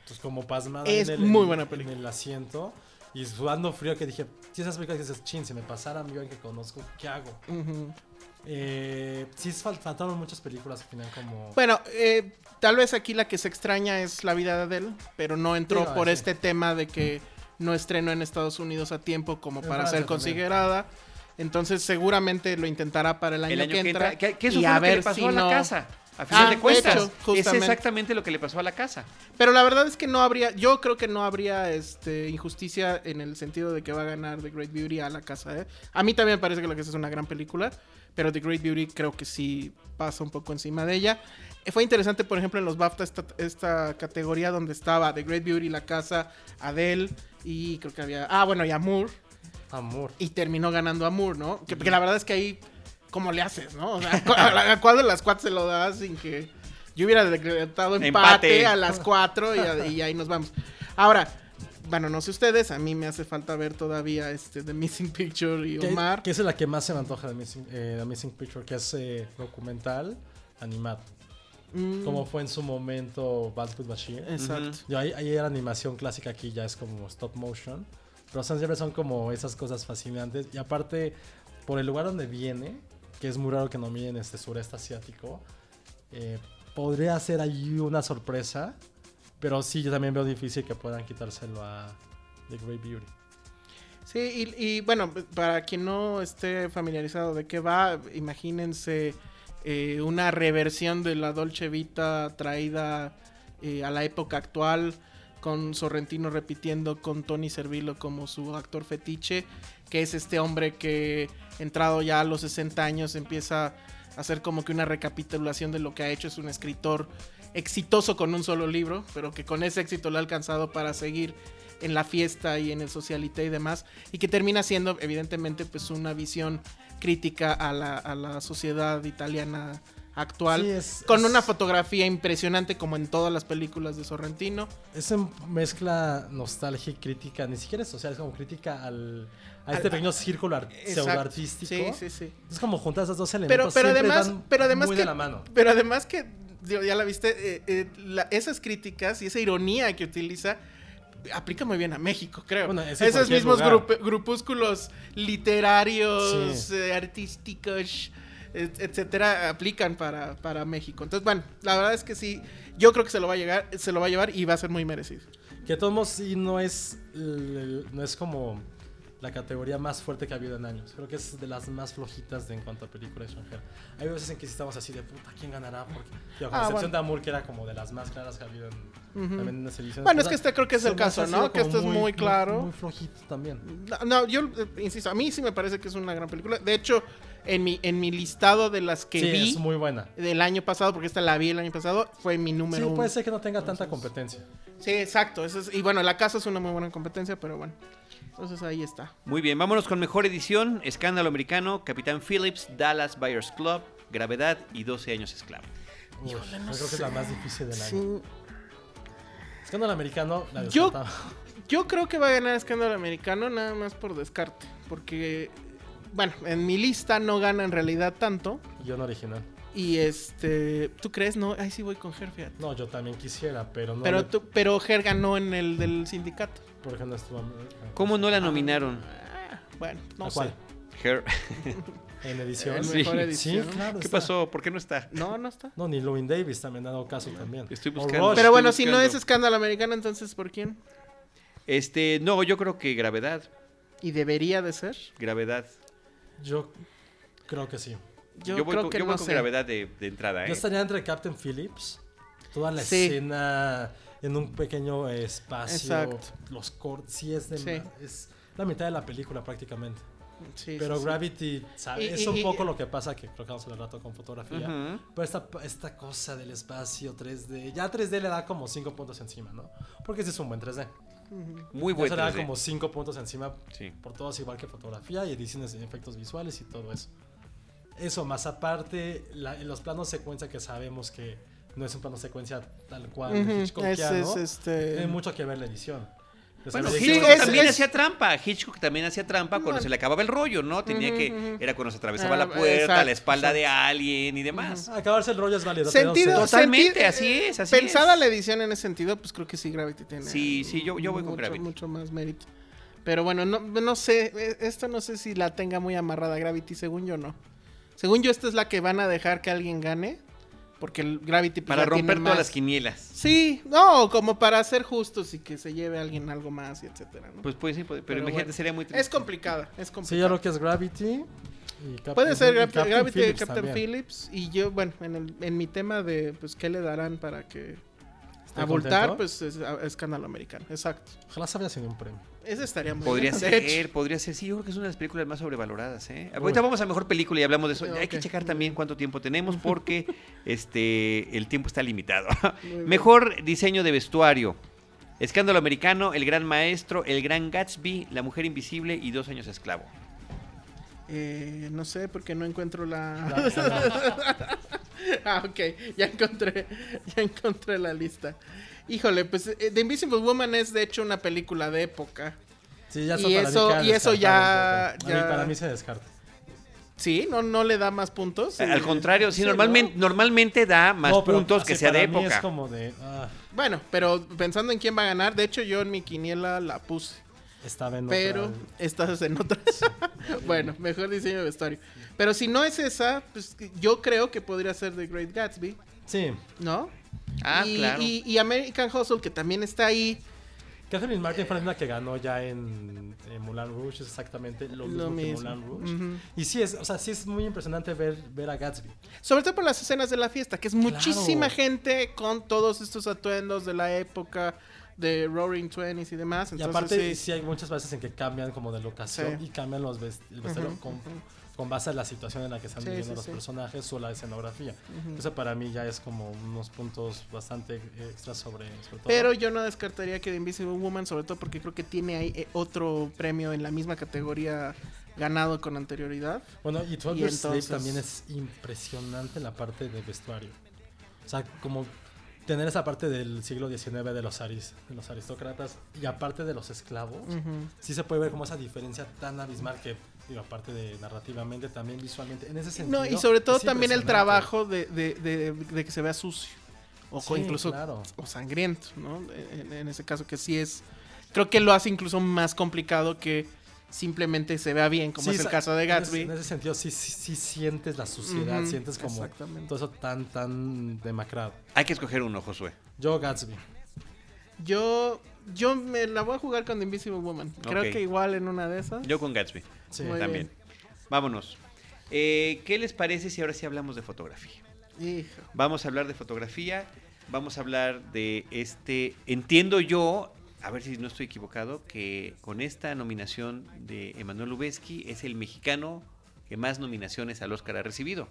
pues como pasmada Es en, el, muy en- buena en película. el asiento y sudando frío que dije, si esas películas que dices, chin, si me pasaran yo que conozco, ¿qué hago? Eh, sí, fal- faltaron muchas películas al final como... Bueno, eh, tal vez aquí la que se extraña es la vida de Adele, pero no entró Sí, no, por sí. este tema de que no estrenó en Estados Unidos a tiempo como para ser también. considerada. Entonces seguramente lo intentará para el año, el año que entra. Que, que eso y fue a lo que ver le pasó si a la no- casa. A final Ah, de cuentas, hecho, es exactamente lo que le pasó a la casa. Pero la verdad es que no habría, yo creo que no habría este injusticia en el sentido de que va a ganar The Great Beauty a la casa. ¿eh? A mí también me parece que la casa es una gran película, pero The Great Beauty creo que sí pasa un poco encima de ella. Eh, Fue interesante, por ejemplo, en los BAFTA esta, esta categoría donde estaba The Great Beauty, la casa, Adele y creo que había, ah bueno, y Amour Amor. y terminó ganando Amour, ¿no? Que, porque la verdad es que ahí, ¿cómo le haces, no? O sea, ¿a, a cuál de las cuatro se lo das sin que yo hubiera decretado empate, Empate. a las cuatro y, a- y ahí nos vamos? Ahora, bueno, no sé ustedes, a mí me hace falta ver todavía este The Missing Picture y Que, Omar. que es la que más se me antoja de Missing, eh, The Missing Picture, que es eh, documental animado. Mm, Como fue en su momento Bad Good Bashir. Exacto. Yo, ahí, ahí era animación clásica, aquí ya es como stop motion. Pero son, siempre son como esas cosas fascinantes. Y aparte, por el lugar donde viene, que es muy raro que no miren este sureste asiático, eh, podría ser ahí una sorpresa. Pero sí, yo también veo difícil que puedan quitárselo a The Great Beauty. Sí, y, y, bueno, para quien no esté familiarizado de qué va, imagínense eh, una reversión de la Dolce Vita traída eh, a la época actual, con Sorrentino repitiendo con Tony Servillo como su actor fetiche, que es este hombre que entrado ya a los 60 años empieza a hacer como que una recapitulación de lo que ha hecho, es un escritor exitoso con un solo libro, pero que con ese éxito lo ha alcanzado para seguir en la fiesta y en el socialité y demás, y que termina siendo evidentemente pues una visión crítica a la, a la sociedad italiana actual, Sí, es- con es- una fotografía impresionante como en todas las películas de Sorrentino. Esa mezcla nostalgia y crítica, ni siquiera es social, es como crítica al, a este pequeño círculo ar- Exacto. pseudoartístico. Sí, sí, sí. Es como juntar esos dos elementos. pero además, pero además muy que, de la mano. pero además que ya la viste, eh, eh, la- esas críticas y esa ironía que utiliza aplica muy bien a México, creo. Bueno, es en Esos mismos grup- grupúsculos literarios, Sí. eh, artísticos, et- etcétera, aplican para, para México. Entonces, bueno, la verdad es que sí, yo creo que se lo va a llegar, se lo va a llevar y va a ser muy merecido. Que de todos modos sí no es, no es como la categoría más fuerte que ha habido en años. Creo que es de las más flojitas de en cuanto a película extranjera. Hay veces en que sí estamos así de puta, ¿quién ganará? Porque, con Ah, excepción bueno. de Amour, que era como de las más claras que ha habido en, Ujú. también en las ediciones. Bueno, es que este creo que es el caso, ¿no? Que esto es muy claro. Muy, flojito también. No, no, yo eh, insisto, a mí sí me parece que es una gran película. De hecho, en mi, en mi listado de las que sí, vi es muy buena. del año pasado, porque esta la vi el año pasado, fue mi Sí, número uno. puede ser que no tenga tanta competencia. Sí, exacto. eso es- y bueno, la casa es una muy buena competencia, pero bueno. Entonces ahí está. Muy bien, vámonos con mejor edición: Escándalo Americano, Capitán Phillips, Dallas Buyers Club, Gravedad y 12 años esclavo. Yo creo que es la más difícil del año. Sí. Escándalo americano, la Yo-. Yo creo que va a ganar Escándalo Americano nada más por descarte. Porque, bueno, en mi lista no gana en realidad tanto. Yo no original. Y este, ¿tú crees? No, ahí sí voy con Ger, fíjate. No, yo también quisiera, pero no. Pero, le- tú, pero Ger ganó en el del sindicato. Por ejemplo, estuvo. ¿Cómo no la nominaron? Ah, bueno, no ¿A sé. cuál? Her- En edición. Sí. mejor Sí, edición. claro. ¿Qué está. pasó? ¿Por qué no está? No, no está. No, ni Louis Davis también ha dado caso también. Estoy buscando. Rush. Pero estoy bueno, si no es escándalo americano, entonces ¿por quién? Este, no, yo creo que Gravedad. Y debería de ser. Gravedad. Yo creo que sí. Yo, Yo, voy creo con, que yo voy no con sé. Gravedad de, de entrada, ¿eh? Yo estaría entre Captain Phillips. Toda la Sí. escena en un pequeño espacio. Exacto. Los cortes. Sí, es, de, Sí. es la mitad de la película prácticamente. Sí, Pero sí. Gravity, ¿sabe? Y- es un y- poco lo que pasa que creo que vamos a hablar rato con fotografía. Ujú. Pero esta, esta cosa del espacio 3D, ya 3D le da como 5 puntos encima, ¿no? Porque ese es un buen 3D. Ujú. Muy Ya buen se le da 3D. como 5 puntos encima Sí. por todos igual que fotografía y ediciones de efectos visuales y todo eso. Eso, más aparte, la- en los planos secuencia que sabemos que no es un plano secuencia tal cual Hitchcockiano, ese es este. tiene mucho que ver la edición. Bueno, Hitchcock es- también es- hacía trampa. Hitchcock también hacía trampa cuando Bueno. se le acababa el rollo, ¿no? Tenía que. Era cuando se atravesaba Ah, la puerta, exacto, la espalda de alguien y demás. Acabarse el rollo es válido. Sentido, no sé. Totalmente, senti- así es, así Pensada es. la edición en ese sentido, pues creo que sí, Gravity tiene. Sí, sí, yo- yo voy con mucho, Gravity. Mucho más mérito. Pero bueno, no, no sé, eh, esto no sé si la tenga muy amarrada Gravity, según yo no. Según yo, esta es la que van a dejar que alguien gane. Porque el Gravity pues, Para ya tiene romper todas más- las quinielas. Sí, no, como para ser justos y que se lleve a alguien algo más y etcétera, ¿no? Pues puede ser, puede- pero, Pero imagínate, bueno. sería muy triste. es complicada, es Sí, complicada. yo lo que es Gravity. y Puede ser Gra- Captain Gravity de Phillips Captain también. Phillips y yo, bueno, en, el- en mi tema de, pues, ¿qué le darán para que Estoy abultar? contento. Pues es a- escándalo americano, exacto. Ojalá se había sido un premio. Ese estaría muy Podría bien, ser, podría ser. Sí, yo creo que es una de las películas más sobrevaloradas. ¿eh? Ahorita vamos a mejor película y hablamos de eso. Sí, Hay que checar también cuánto tiempo tenemos porque este el tiempo está limitado. Mejor diseño de vestuario. Escándalo americano, El Gran Maestro, El Gran Gatsby, La Mujer Invisible y Dos Años Esclavo. Eh, no sé, porque no encuentro la... La- ah, ok, ya encontré, ya encontré la lista. Híjole, pues eh, The Invisible Woman es de hecho una película de época. Sí, ya Y eso- y eso ya- descartado un poco. A mí- ya- para mí se descarta. Sí, no, no le da más puntos. Al contrario, sí, sí, normalmente, ¿no? normalmente da más No, pero puntos que sea de mí época. Es como de. ah, Bueno, pero pensando en quién va a ganar, de hecho yo en mi quiniela la puse. estaba en Pero otra- estás en otras. bueno, mejor diseño de vestuario. Pero si no es esa, pues yo creo que podría ser The Great Gatsby, Sí. ¿no? Ah, y, claro. y- y American Hustle, que también está ahí. Catherine Martin fue la que ganó ya en, en Moulin Rouge, es exactamente lo mismo, Lo que mismo. Moulin Rouge. Ujú. Y sí es, o sea, sí es muy impresionante ver, ver a Gatsby. Sobre todo por las escenas de la fiesta, que es muchísima Claro. gente con todos estos atuendos de la época de Roaring Twenties y demás. y Entonces, aparte, sí. sí. hay muchas veces en que cambian como de locación Sí. y cambian los vest- el vestuario Ujú, con, ujú. Con base a la situación en la que están Sí, viviendo sí, los sí. personajes o la escenografía. Eso para mí ya es como unos puntos bastante extras sobre, sobre todo. Pero yo no descartaría que The Invisible Woman, sobre todo porque creo que tiene ahí eh, otro premio en la misma categoría ganado con anterioridad. Bueno, y 12 Y Years Slave entonces- también es impresionante en la parte de vestuario. O sea, como tener esa parte del siglo XIX de los, aris, de los aristócratas y aparte de los esclavos, sí se puede ver como esa diferencia tan abismal que, digo, aparte de narrativamente, también visualmente, en ese sentido. No, y sobre todo también el trabajo de, de- de- de que se vea sucio. O Sí, incluso claro. o sangriento, ¿no? En, en ese caso que sí es... Creo que lo hace incluso más complicado que simplemente se vea bien, como Sí, es el caso de en ese- Gatsby. En ese, sentido, sí, sí, sí sientes la suciedad, sientes como exactamente. todo eso tan, tan demacrado. Hay que escoger uno, Josué. Yo, Gatsby. Yo, yo me la voy a jugar con The Invisible Woman. Creo que igual en una de esas. Yo con Gatsby. Sí. También. Vámonos. Eh, ¿Qué les parece si ahora sí hablamos de fotografía? Hijo. Vamos a hablar de fotografía, vamos a hablar de este, entiendo yo, a ver si no estoy equivocado, que con esta nominación de Emanuel Lubezki es el mexicano que más nominaciones al Oscar ha recibido.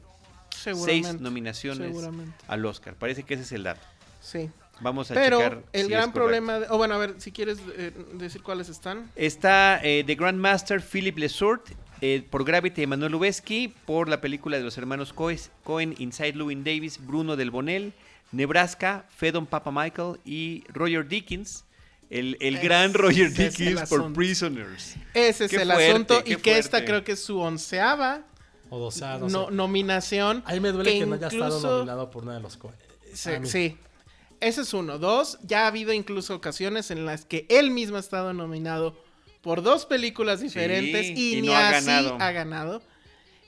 Seguramente. Seis nominaciones Seguramente. al Oscar. Parece que ese es el dato. Sí. Vamos a Pero checar. el si gran problema... de- o bueno, a ver, si quieres eh, decir cuáles están. Está eh, The Grandmaster Philip Lesourt eh, por Gravity Emanuel Lubezki, por la película de los hermanos Cohen, Inside Llewyn Davis, Bruno del Bonel, Nebraska, Fedon Papa Michael y Roger Dickens. El, el gran Roger Dickens por. Prisoners. Ese es Qué el fuerte, asunto. Y que esta creo que es su onceava O doceava, no, no- sé. nominación. Ahí me duele que, que no haya estado nominado por una de los Coen. Sí, A mí. sí. Ese es uno. Dos, ya ha habido incluso ocasiones en las que él mismo ha estado nominado por dos películas diferentes y, y ni no ha así ganado. ha ganado.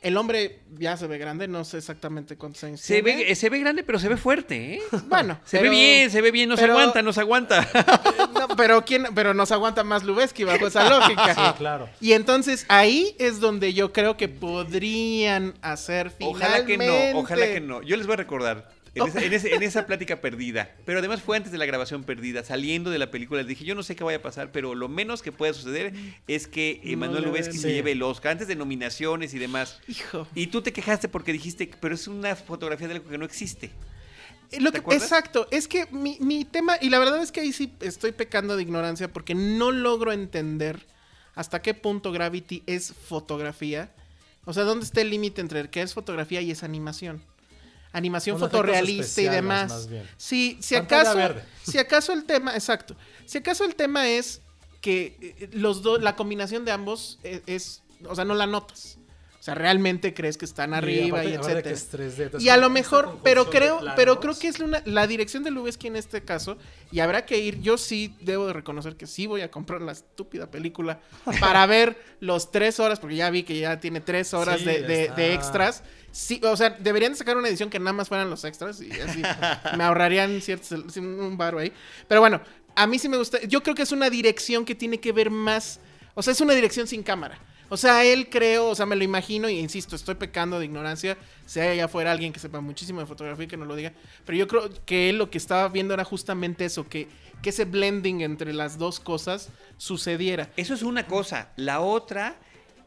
El hombre ya se ve grande, no sé exactamente cuántos años Se tiene. ve, se ve grande, pero se ve fuerte, ¿eh? Bueno, Se pero- ve bien, se ve bien, nos pero- aguanta, nos aguanta. No, pero quién, pero nos aguanta más Lubeski bajo esa lógica. Sí, claro. Y entonces ahí es donde yo creo que podrían hacer finalmente. Ojalá que no, ojalá que no. Yo les voy a recordar. En, esa, en ese- en esa plática perdida, pero además fue antes de la grabación perdida, saliendo de la película, les dije, yo no sé qué vaya a pasar, pero lo menos que pueda suceder es que No le Lubezki se lleve el Oscar, antes de nominaciones y demás. Hijo. Y tú te quejaste porque dijiste, pero es una fotografía de algo que no existe. Eh, exacto, es que mi, mi tema, y la verdad es que ahí sí estoy pecando de ignorancia porque no logro entender hasta qué punto Gravity es fotografía. O sea, ¿dónde está el límite entre qué es fotografía y es animación? Animación efectos fotorrealista y demás. más bien. Sí, si Pantalla acaso, verde. si acaso el tema, exacto, si acaso el tema es que eh, los dos, la combinación de ambos es, es- o sea, no la notas. O sea, realmente crees que están arriba y, aparte- que etcétera. es 3D, entonces Y a lo mejor, pero creo, pero creo que es una- la dirección de Lubeski en este caso. Y habrá que ir. Yo sí debo de reconocer que sí voy a comprar la estúpida película para ver los tres horas, porque ya vi que ya tiene tres horas Sí, de, de- de extras. Sí, o sea, deberían de sacar una edición que nada más fueran los extras y así me ahorrarían ciertos, un baro ahí. Pero bueno, a mí sí me gusta. Yo creo que es una dirección que tiene que ver más. O sea, es una dirección sin cámara. O sea, él creo, o sea, me lo imagino y insisto, estoy pecando de ignorancia. Si allá afuera alguien que sepa muchísimo de fotografía que no lo diga. Pero yo creo que él lo que estaba viendo era justamente eso, que, que ese blending entre las dos cosas sucediera. Eso es una cosa. La otra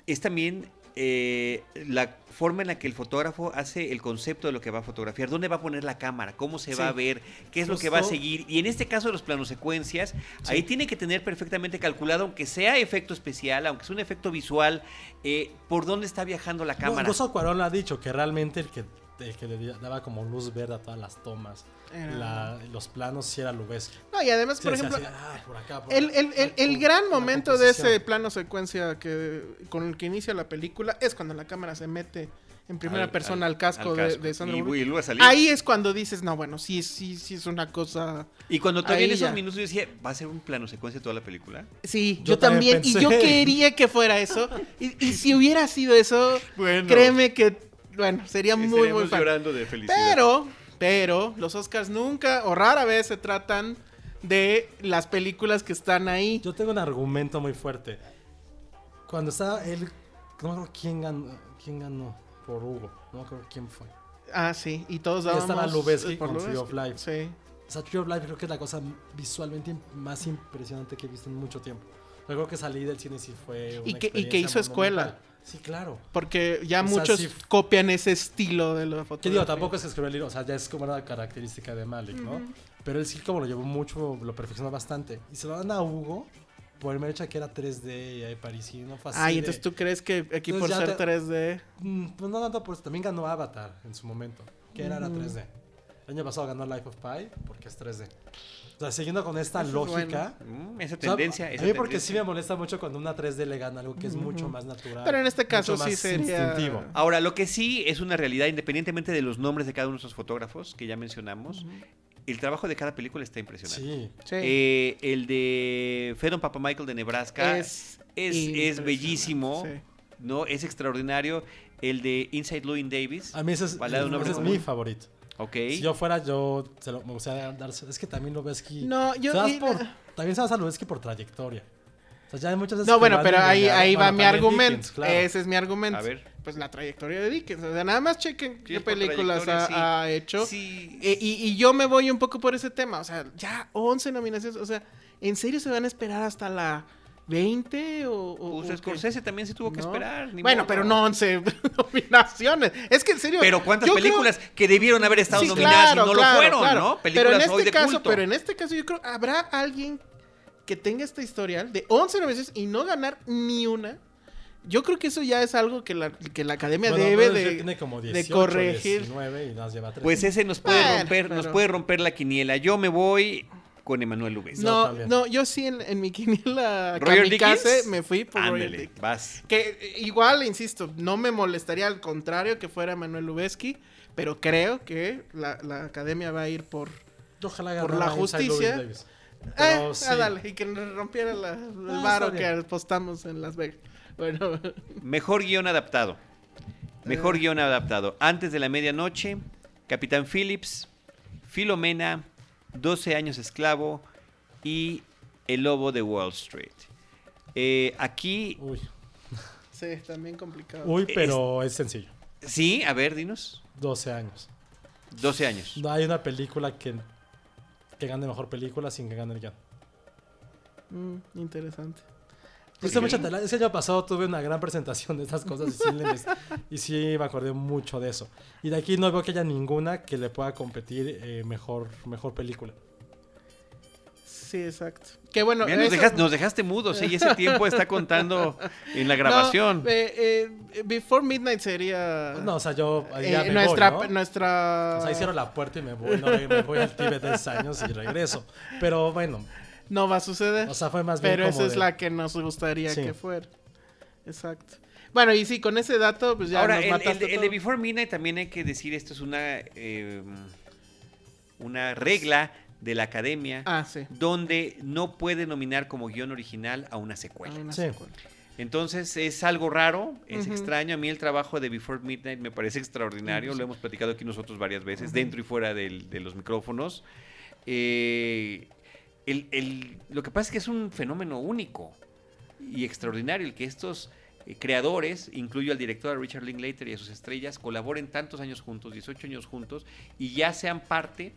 es también eh, la forma en la que el fotógrafo hace el concepto de lo que va a fotografiar, dónde va a poner la cámara, cómo se va Sí. a ver, qué es lo que va a seguir. Y en este caso de los planos secuencias, ahí tiene que tener perfectamente calculado, aunque sea efecto especial, aunque sea un efecto visual, eh, por dónde está viajando la cámara. incluso Cuarón lo ha dicho, que realmente el que, el que le daba como luz verde a todas las tomas, Era- la- los planos, sí era Lubeski. No, y además, Sí, por ejemplo, así, ah, por acá, por El, acá. el- el- gran momento de ese plano secuencia que con el que inicia la película es cuando la cámara se mete en primera Al- persona al, al- casco, al de- casco. De, Sandra Y- Bullock. y luego a salir. Ahí es cuando dices, no, bueno, sí, sí, sí es una cosa. Y cuando todavía en esos ya. minutos yo decía, ¿va a ser un plano secuencia toda la película? Sí, Yo yo, también, también y yo quería que fuera eso. Y, y si hubiera sido eso, Bueno. créeme que, bueno, sería muy, muy fan. llorando de felicidad. Pero, pero, los Oscars nunca o rara vez se tratan de las películas que están ahí. Yo tengo un argumento muy fuerte. Cuando estaba él, no me acuerdo quién ganó, quién ganó por Hugo, no me acuerdo quién fue. Ah, sí, y todos dábamos estaba Lubeski por con Tree of Life. Sí. O sea, Tree of Life creo que es la cosa visualmente más impresionante que he visto en mucho tiempo. Yo creo que salí del cine sí fue una Y que- y que hizo escuela. monumental. Sí, claro. Porque ya O sea, muchos sí. copian ese estilo de la fotografía. Que digo, tampoco es que escribió el libro, o sea, ya es como una característica de Malik, ¿no? Pero él sí como lo llevó mucho, lo perfeccionó bastante. Y se lo dan a Hugo por el de que era 3D y ahí parisino. Fue así Ay, de- entonces tú crees que aquí Entonces por ser te- 3D. Mm, Pues no tanto por eso, también ganó Avatar en su momento, que era, era Mm. 3D. El año pasado ganó Life of Pi porque es 3D. O sea, siguiendo con esta Eso es lógica... Mm, esa o sea, tendencia. a esa mí porque tendencia. sí me molesta mucho cuando una 3D le gana algo que es mucho más natural. Pero en este caso mucho sí más sería- instintivo. Ahora, lo que sí es una realidad, independientemente de los nombres de cada uno de esos fotógrafos que ya mencionamos, el trabajo de cada película está impresionante. Sí. Sí. Eh, el de Fedon Papa Michael de Nebraska es, es, bellísimo, sí. ¿no? Es extraordinario. El de Inside Louis Davis. A mí ese es, ese es mi favorito. Ok. Si yo fuera, yo se lo, me gustaría darse. Es que también lo ves que. No, yo- se por- también se vas a lo ves que por trayectoria. O sea, ya hay muchas veces No, bueno, pero ahí, ahí va mi argumento. Dickens, claro. Ese es mi argumento. A ver. Pues la trayectoria de Dickens. O sea, nada más chequen Sí, qué películas ha, trayectoria, sí. ha hecho. Sí. Eh, y, y yo me voy un poco por ese tema. O sea, ya 11 nominaciones. O sea, ¿en serio se van a esperar hasta la 20? O, o- Pues o? Scorsese también se tuvo que ¿No? esperar. ni Bueno, modo. pero no 11 nominaciones. Es que en serio. Pero cuántas creo- películas que debieron haber estado Sí, nominadas claro, y no claro, lo fueron, claro. ¿no? Pero en este hoy de caso, culto. pero en este caso yo creo habrá alguien que tenga este historial de 11 nominaciones y no ganar ni una. Yo creo que eso ya es algo que la, que la academia Bueno, debe de, tiene como de 18, corregir. 19 y nos lleva tres. Pues ese nos puede Bueno, romper, nos puede romper la quiniela. Yo me voy con Emanuel Lubez. No, No, yo sí en, en mi quiniela Roger kamikaze me fui por Roger Ándale, Dickens. vas. Que eh, igual, insisto, no me molestaría al contrario que fuera Manuel Lubezki, pero creo que la, la academia va a ir por... Ojalá por la justicia. Eh, sí. ah, dale, y que nos rompiera la- el Ah, varo está que apostamos en Las Vegas. Bueno, Mejor guion adaptado. Mejor guion adaptado. Antes de la medianoche, Capitán Phillips, Filomena, 12 años esclavo y El lobo de Wall Street. Eh, aquí, Uy, sí, también complicado. Uy, pero es sencillo. sí, a ver, dinos. 12 años. 12 años. No hay una película que, que gane mejor película sin que gane el guion. Mm, interesante. Mucha tela. Ese año pasado tuve una gran presentación de estas cosas y sí, le mes- y sí me acordé mucho de eso. Y de aquí no veo que haya ninguna que le pueda competir eh, mejor, mejor película. Sí, exacto. Que bueno, Mira, nos, eso- dejaste, nos dejaste mudos ¿eh? y ese tiempo está contando en la grabación. No, eh, eh, Before Midnight sería... No, o sea, yo eh, ya me nuestra, voy, ¿no? nuestra... O sea, ahí cierro la puerta y me voy, no, me voy al Tíbet 10 años y regreso. Pero bueno, No va a suceder. o sea, fue más bien pero como esa es la que nos gustaría Sí. que fuera. Exacto. Bueno, y sí, con ese dato, pues ya Ahora, nos el, el mataste de- el todo. de Before Midnight también hay que decir, esto es una, eh, una regla de la academia Ah, sí. donde no puede nominar como guion original a una secuela. Una Sí. secuela. Entonces es algo raro, es extraño. A mí el trabajo de Before Midnight me parece extraordinario. Lo hemos platicado aquí nosotros varias veces, dentro y fuera del- de los micrófonos. Eh, el- el- lo que pasa es que es un fenómeno único y extraordinario el que estos eh, creadores, incluyo al director Richard Linklater y a sus estrellas, colaboren tantos años juntos, 18 años juntos, y ya sean parte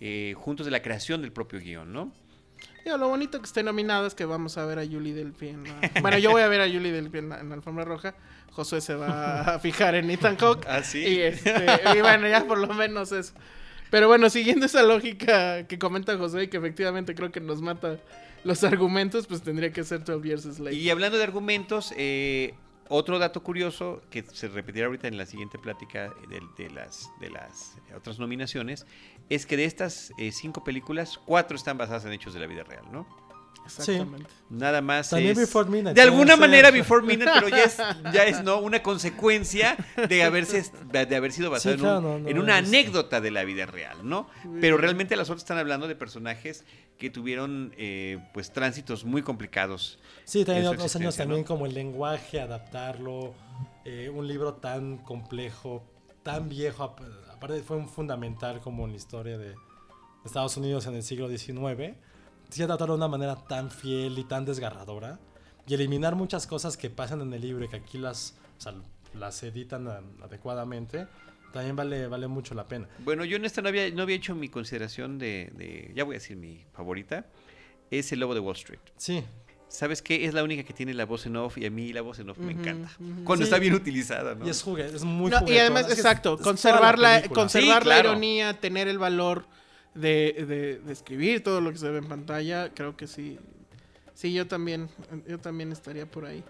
eh, juntos de la creación del propio guion, ¿no? Lo bonito que esté nominado es que vamos a ver a Julie Delpy en la... Bueno, yo voy a ver a Julie Delpy en la, en la alfombra roja. Josué se va a fijar en Ethan Hawke. Ah. Y, este, y bueno, ya por lo menos eso. Pero bueno, siguiendo esa lógica que comenta José y que efectivamente creo que nos mata los argumentos, pues tendría que ser 12 Years a. Y hablando de argumentos, eh, otro dato curioso que se repetirá ahorita en la siguiente plática de, de las, de las otras nominaciones es que de estas eh, cinco películas, cuatro están basadas en hechos de la vida real, ¿no? Exactamente. Nada más También es- Before Midnight, De alguna manera Before Midnight, pero ya es, ya es ¿no? una consecuencia de haberse de haber sido basado Sí, en, un- claro, no, no, en una es- anécdota de la vida real, ¿no? Pero realmente las otras están hablando de personajes que tuvieron eh, pues tránsitos muy complicados. Sí, también otros años también como el lenguaje, adaptarlo, eh, un libro tan complejo, tan viejo, ap- aparte fue un fundamental como en la historia de Estados Unidos en el siglo XIX, sí adaptarlo de una manera tan fiel y tan desgarradora y eliminar muchas cosas que pasan en el libro y que aquí las, o sea, las editan adecuadamente, también vale, vale mucho la pena. Bueno, yo en esta no había, no había hecho mi consideración de, de- ya voy a decir mi favorita, es El Lobo de Wall Street. Sí, ¿Sabes qué? Es la única que tiene la voz en off y a mí la voz en off me Ujú, encanta. ujú. Cuando Sí. está bien utilizada, ¿no? y es, jugue- es muy No, y además, es- exacto, es conservar, la, conservar Sí, la claro. ironía, tener el valor de, de- de escribir todo lo que se ve en pantalla, creo que sí. Sí, yo también, yo también estaría por ahí.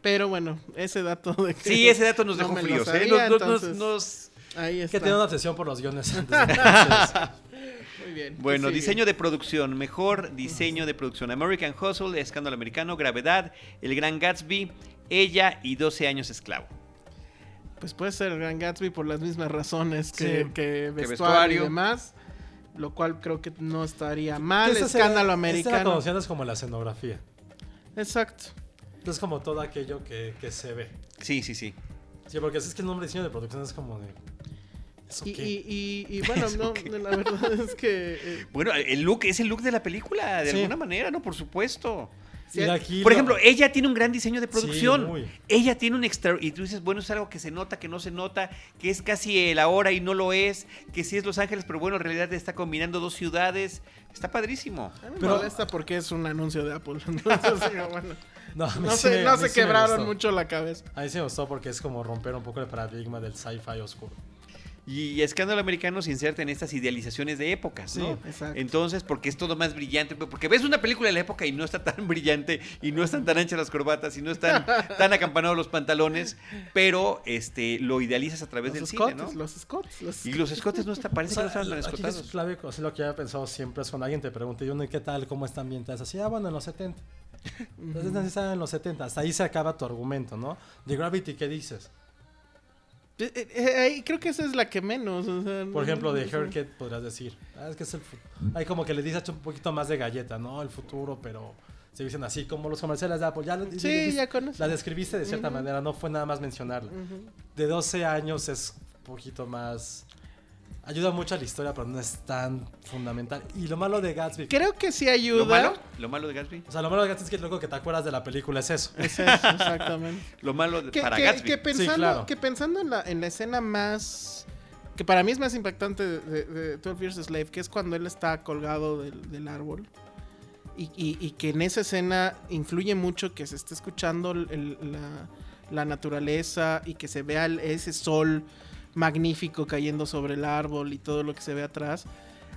Pero bueno, ese dato de que Sí, ese dato nos no dejó fríos. ¿eh? sabía, Nos- nos- entonces, nos- Ahí que está. tiene una obsesión por los guiones antes. Muy bien. Bueno, diseño de producción, mejor diseño de producción. American Hustle, Escándalo Americano, Gravedad, El Gran Gatsby, Ella y 12 años esclavo. Pues puede ser el Gran Gatsby por las mismas razones que, Sí. que vestuario, vestuario. y demás. Lo cual creo que no estaría mal. Esta se- Escándalo esta la americano. conocías como la escenografía. Exacto. Es como todo aquello que, que se ve. Sí, sí, sí. Sí, porque es que el nombre de diseño de producción es como de. ¿Eso Y, qué? y, y, y bueno, no, la verdad es que. eh, Bueno, el look es el look de la película, de Sí. alguna manera, ¿no? Por supuesto. Aquí Por lo- ejemplo, ella tiene un gran diseño de producción. ella tiene un extra. Y tú dices, bueno, es algo que se nota, que no se nota, que es casi el ahora y no lo es, que sí es Los Ángeles, pero bueno, en realidad está combinando dos ciudades. Está padrísimo. a mí me Pero- molesta porque es un anuncio de Apple. Entonces, digo, bueno, No, sí se, me- no a mí se sí me quebraron mucho la cabeza. A mí sí me gustó porque es como romper un poco el paradigma del sci-fi oscuro. Y Escándalo Americano se inserta en estas idealizaciones de épocas, ¿no? Sí, exacto. Entonces, porque es todo más brillante, porque ves una película de la época y no está tan brillante y no están tan anchas las corbatas y no están tan acampanados los pantalones, pero este lo idealizas a través Los del escotes, cine, ¿no? los escotes, los Y los escotes no está, parece que no estaban tan aquí escotados. es Flavio, o sea, lo que yo he pensado siempre es cuando alguien te pregunta, ¿y uno qué tal? ¿Cómo está ambientada? Así, ah, bueno, en los 70. Entonces, en los 70. Hasta ahí se acaba tu argumento, ¿no? De Gravity, ¿qué dices? Eh, eh, creo que esa es la que menos. o sea, Por ejemplo, de. Haircut podrías decir, ah, es que es el Hay como que le dices un poquito más de galleta, ¿no? El futuro, pero se dicen así, como los comerciales de Apple. Ya, Sí, ya con eso. La describiste de cierta manera, no fue nada más mencionarla. De 12 años es un poquito más... Ayuda mucho a la historia, pero no es tan fundamental. Y lo malo de Gatsby... Creo que sí ¿Lo ayuda. malo? ¿Lo malo de Gatsby? O sea, lo malo de Gatsby es que luego que te acuerdas de la película es eso. Es eso, exactamente. Lo malo de- que, para que- Gatsby. que pensando, claro. que pensando en, la, en la escena más. que para mí es más impactante de, de, de 12 Years a Slave, que es cuando él está colgado del, del árbol. Y, y- y que en esa escena influye mucho que se esté escuchando el- la, la naturaleza y que se vea el- ese sol magnífico cayendo sobre el árbol y todo lo que se ve atrás.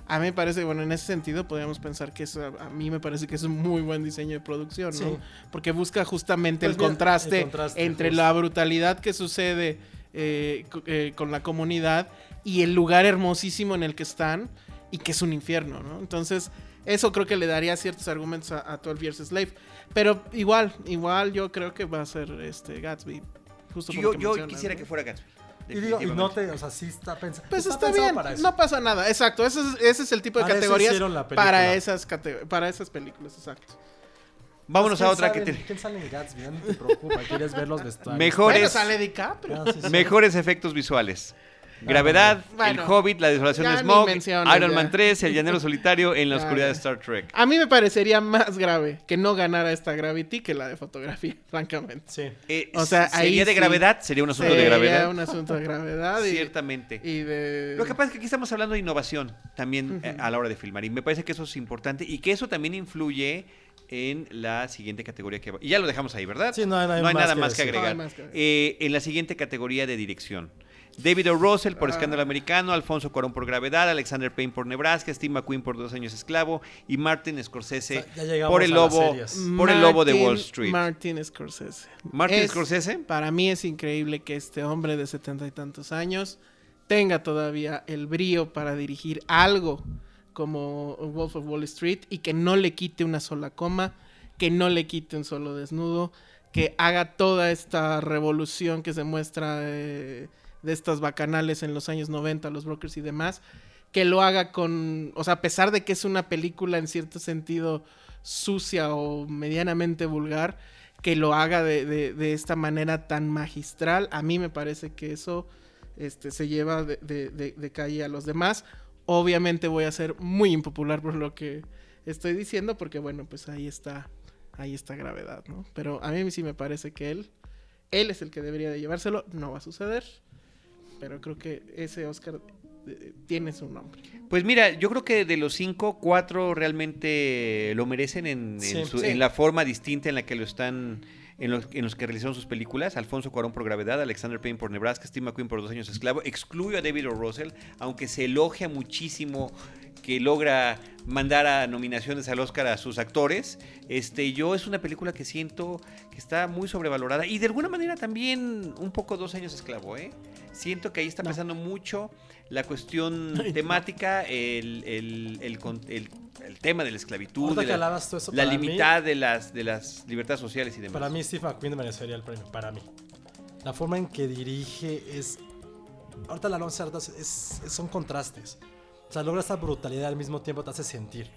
A mí me parece, bueno, en ese sentido podríamos pensar que eso, a mí me parece que es un muy buen diseño de producción, ¿no? Sí. Porque busca justamente Pues el, contraste el contraste, entre justo. la brutalidad que sucede eh, eh, con la comunidad y el lugar hermosísimo en el que están y que es un infierno, ¿no? Entonces, eso creo que le daría ciertos argumentos a, a 12 Years Slave. Pero igual, igual yo creo que va a ser este Gatsby. justo Yo, yo quisiera ¿no? que fuera Gatsby. Y digo, y no te, o sea, sí está, pens- Pues está, pensado bien, para eso. no pasa nada, exacto. Ese es, ese es el tipo de Para categorías para esas, cate- para esas películas, exacto. Vámonos ¿Quién a otra sale que en- tiene ¿Quién sale en Gatsby? No te preocupes, quieres ver los vestuarios. Mejores- Bueno, sale DiCaprio. Ah, sí, sí. mejores efectos visuales. Gravedad, Bueno, El Hobbit, La desolación de Smog, Iron ya. Man 3, El llanero solitario en la oscuridad de Star Trek. A mí me parecería más grave que no ganara esta Gravity que la de fotografía, francamente. Sí. Eh, O sea, ahí sería de sí. gravedad, sería un asunto de Sería gravedad. un asunto de gravedad y, Ciertamente. y de... Lo que pasa es que aquí estamos hablando de innovación también eh, a la hora de filmar y me parece que eso es importante y que eso también influye en la siguiente categoría que va. Y ya lo dejamos ahí, ¿verdad? Sí, no hay- no hay no hay más nada que más que decir. No hay agregar. más que agregar. Eh, en la siguiente categoría de dirección. David O. Russell por Ah. Escándalo Americano, Alfonso Cuarón por Gravedad, Alexander Payne por Nebraska, Steve McQueen por Dos Años Esclavo y Martin Scorsese O sea, por el lobo, por el lobo de Wall Street. Martin Scorsese. Martin Es- Scorsese. Para mí es increíble que este hombre de setenta y tantos años tenga todavía el brío para dirigir algo como Wolf of Wall Street y que no le quite una sola coma, que no le quite un solo desnudo, que haga toda esta revolución que se muestra eh, de estas bacanales en los años 90, los brokers y demás, que lo haga con, o sea, a pesar de que es una película en cierto sentido sucia o medianamente vulgar, que lo haga de, de- esta manera tan magistral, a mí me parece que eso este, se lleva de- de calle a los demás. Obviamente voy a ser muy impopular por lo que estoy diciendo, porque bueno, pues ahí está, ahí está gravedad, ¿no? Pero a mí sí me parece que él, él es el que debería de llevárselo, no va a suceder, pero creo que ese Oscar eh, tiene su nombre. Pues mira, yo creo que de los cinco, cuatro realmente lo merecen en, su- Sí. en la forma distinta en la que lo están, en los, en los que realizaron sus películas. Alfonso Cuarón por Gravedad, Alexander Payne por Nebraska, Steve McQueen por Dos Años Esclavo. Excluyo a David O. Russell, aunque se elogia muchísimo que logra mandar a nominaciones al Oscar a sus actores. Este, yo es una película que siento que está muy sobrevalorada y de alguna manera también un poco Dos Años Esclavo, ¿eh? Siento que ahí está No. pesando mucho la cuestión temática, el, el- el con- el- el tema de la esclavitud, de la, hablabas tú eso, la para mí- limitad de las, de las libertades sociales y demás. Para mí Steve McQueen merecería el premio, para mí. La forma en que dirige es... Ahorita la vamos a hacer, es, es- son contrastes. O sea, logra esta brutalidad al mismo tiempo te hace sentir.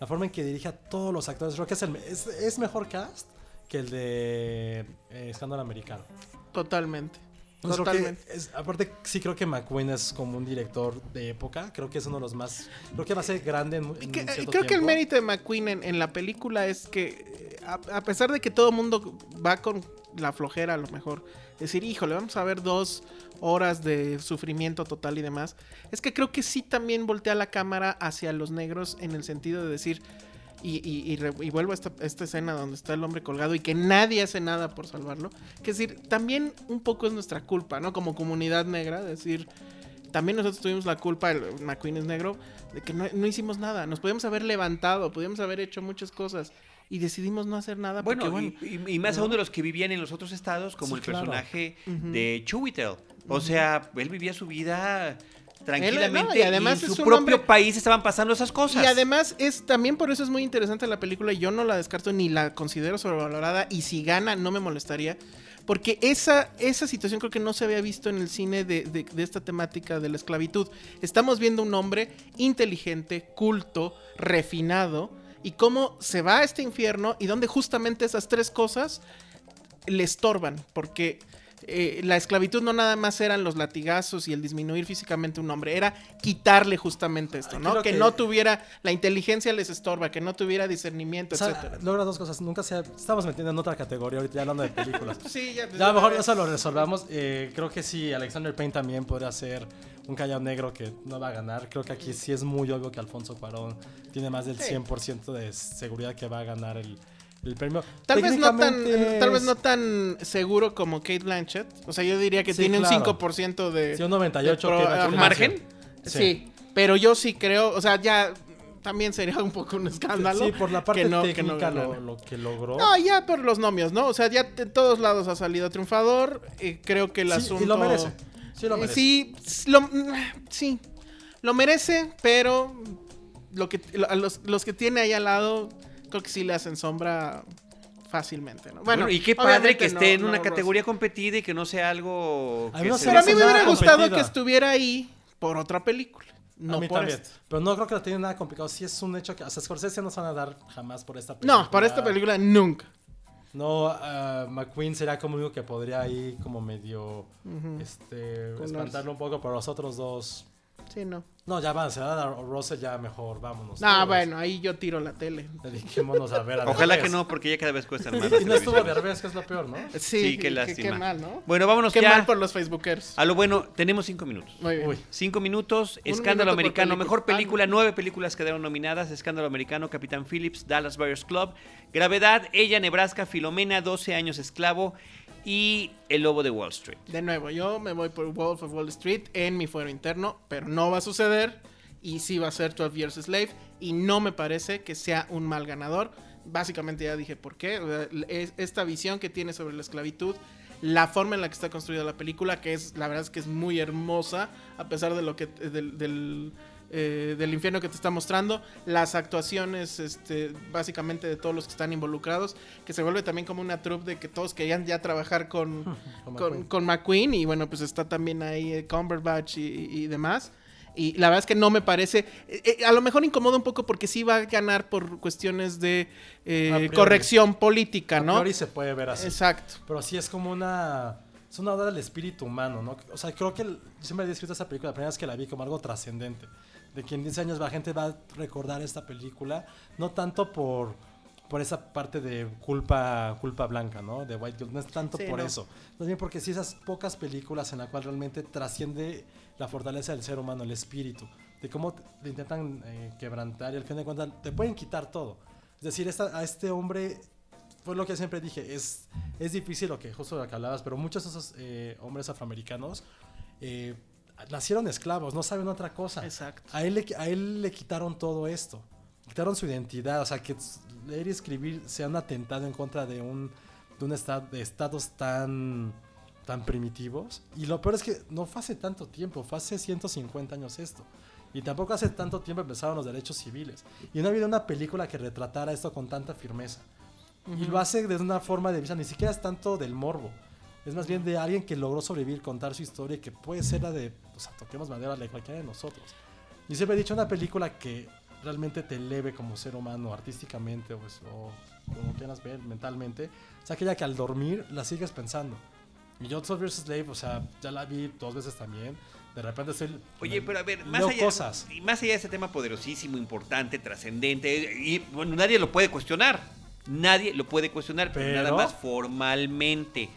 La forma en que dirige a todos los actores, creo que es, el, es, es mejor cast que el de eh, Escándalo Americano. Totalmente. Creo que Totalmente. es- aparte, sí creo que McQueen es como un director de época. Creo que es uno de los más... Creo que va a ser grande en, en que- creo que el mérito de McQueen en, en la película es que, eh, a, a pesar de que todo el mundo va con la flojera, a lo mejor, decir, híjole, vamos a ver dos horas de sufrimiento total y demás, es que creo que sí también voltea la cámara hacia los negros en el sentido de decir, y, y- y vuelvo a esta, esta escena donde está el hombre colgado y que nadie hace nada por salvarlo, que es decir, también un poco es nuestra culpa, ¿no? Como comunidad negra, decir, también nosotros tuvimos la culpa, el McQueen es negro, de que no, no hicimos nada. Nos podíamos haber levantado, podíamos haber hecho muchas cosas y decidimos no hacer nada. Bueno, porque, bueno, y, más ¿no? aún de los que vivían en los otros estados, como Sí, el claro. personaje de Chiwetel. O sea, él vivía su vida tranquilamente no, y además y en su propio hombre- país estaban pasando esas cosas. Y además es también por eso es muy interesante la película y yo no la descarto ni la considero sobrevalorada y si gana no me molestaría porque esa, esa situación creo que no se había visto en el cine de, de- de esta temática de la esclavitud. Estamos viendo un hombre inteligente, culto, refinado y cómo se va a este infierno y donde justamente esas tres cosas le estorban porque eh, la esclavitud no nada más eran los latigazos y el disminuir físicamente un hombre, era quitarle justamente esto, ¿no? Que, que- no tuviera, la inteligencia les estorba, que no tuviera discernimiento, O sea, etcétera. logra dos cosas. Nunca se... Estamos metiendo en otra categoría ahorita ya hablando de películas. Sí, ya, pues, Ya, a lo mejor eso lo resolvamos. Eh, creo que sí, Alexander Payne también podría ser un callado negro que no va a ganar. Creo que aquí sí es muy obvio que Alfonso Cuarón tiene más del Sí. 100% de seguridad que va a ganar el, el premio. Tal vez, no tan, tal vez no tan seguro como Kate Blanchett. O sea, yo diría que Sí, tiene claro. un 5% de... Sí, un 98 de pro- va a ¿Un ajá. margen? Sí. pero yo sí creo, o sea, ya también sería un poco un escándalo. Sí, por la parte que no- que no técnica lo, lo que logró. No, ya por los nomios, ¿no? O sea, ya en todos lados ha salido triunfador. Y creo que el Sí, asunto. Y lo merece. Sí, lo merece. Sí, lo, sí, lo merece, pero lo que, los, los que tiene ahí al lado, creo que sí le hacen sombra fácilmente, ¿no? Bueno, y qué padre que esté en una no categoría competida y que no sea algo. A mí no se Pero a me mí me hubiera gustado competida. que estuviera ahí por otra película. No a mí por también. esta. Pero no creo que lo tiene nada complicado. Sí es un hecho que a Scorsese no se van a dar jamás por esta película. No, por esta película nunca. No, ah, McQueen sería como único que podría ahí como medio este, espantarlo un poco, pero los otros dos... Sí, no. No, ya van, se van a dar a Russell ya mejor, vámonos. Ah, todos. bueno, ahí yo tiro la tele. Dediquémonos a ver a Ojalá que no, porque ya cada vez cuestan más. Y no estuvo televisiones. Derbez, que es lo peor, ¿no? Sí, Sí, qué qué, lástima. qué mal, ¿no? Bueno, vámonos Qué ya. mal por los Facebookers. A lo bueno, tenemos cinco minutos. Muy bien. Uy. Cinco minutos, Un Escándalo minuto Americano, película. mejor película, Ah, no. nueve películas quedaron nominadas, Escándalo Americano, Capitán Phillips, Dallas Buyers Club, Gravedad, Ella, Nebraska, Filomena, 12 años esclavo y El Lobo de Wall Street. De nuevo, yo me voy por Wolf of Wall Street en mi fuero interno, pero no va a suceder. Y sí va a ser 12 Years a Slave. Y no me parece que sea un mal ganador. Básicamente ya dije por qué. Esta visión que tiene sobre la esclavitud, la forma en la que está construida la película, que es, la verdad es que es muy hermosa, a pesar de lo que del, eh, del infierno que te está mostrando, las actuaciones, este, básicamente de todos los que están involucrados, que se vuelve también como una troupe de que todos querían ya trabajar con, Con con, McQueen. con McQueen y bueno, pues está también ahí eh, Cumberbatch y, y demás. Y la verdad es que no me parece, eh, eh, a lo mejor incomoda un poco porque sí va a ganar por cuestiones de eh, A corrección política, A ¿no? priori se puede ver así. Exacto. Pero sí es como una. Es una oda del espíritu humano, ¿no? O sea, creo que el- yo siempre he descrito esta película, la primera vez que la vi, como algo trascendente. De que en 10 años la gente va a recordar esta película, no tanto por, por esa parte de culpa culpa blanca, ¿no? De White Guilt, no es tanto Sí, por no. eso. Más bien porque sí esas pocas películas en la cual realmente trasciende la fortaleza del ser humano, el espíritu. De cómo te intentan eh, quebrantar y al fin de cuentas te pueden quitar todo. Es decir, esta- a este hombre fue lo que siempre dije, es, es difícil lo que justo lo que hablabas, pero muchos de esos eh, hombres afroamericanos eh, nacieron esclavos, no saben otra cosa. Exacto. A él, le, a él le quitaron todo esto, quitaron su identidad, o sea, que leer y escribir sea un atentado en contra de un, de un estado, de estados tan, tan primitivos. Y lo peor es que no fue hace tanto tiempo, fue hace 150 años esto. Y tampoco hace tanto tiempo empezaron los derechos civiles. Y no ha habido una película que retratara esto con tanta firmeza. Y lo hace de una forma de vista, ni siquiera es tanto del morbo. Es más bien de alguien que logró sobrevivir, contar su historia y que puede ser la de, o sea, toquemos madera de cualquiera de nosotros. Y siempre he dicho, una película que realmente te eleve como ser humano, artísticamente o, pues, o como quieras ver, mentalmente, es aquella que al dormir la sigues pensando. Y yo, 12 vs. Slave, o sea, ya la vi dos veces también. De repente estoy... Oye, pero a ver, más allá, cosas. y más allá de ese tema poderosísimo, importante, trascendente, y bueno, nadie lo puede cuestionar. Nadie lo puede cuestionar, pero, Pero- nada más formalmente.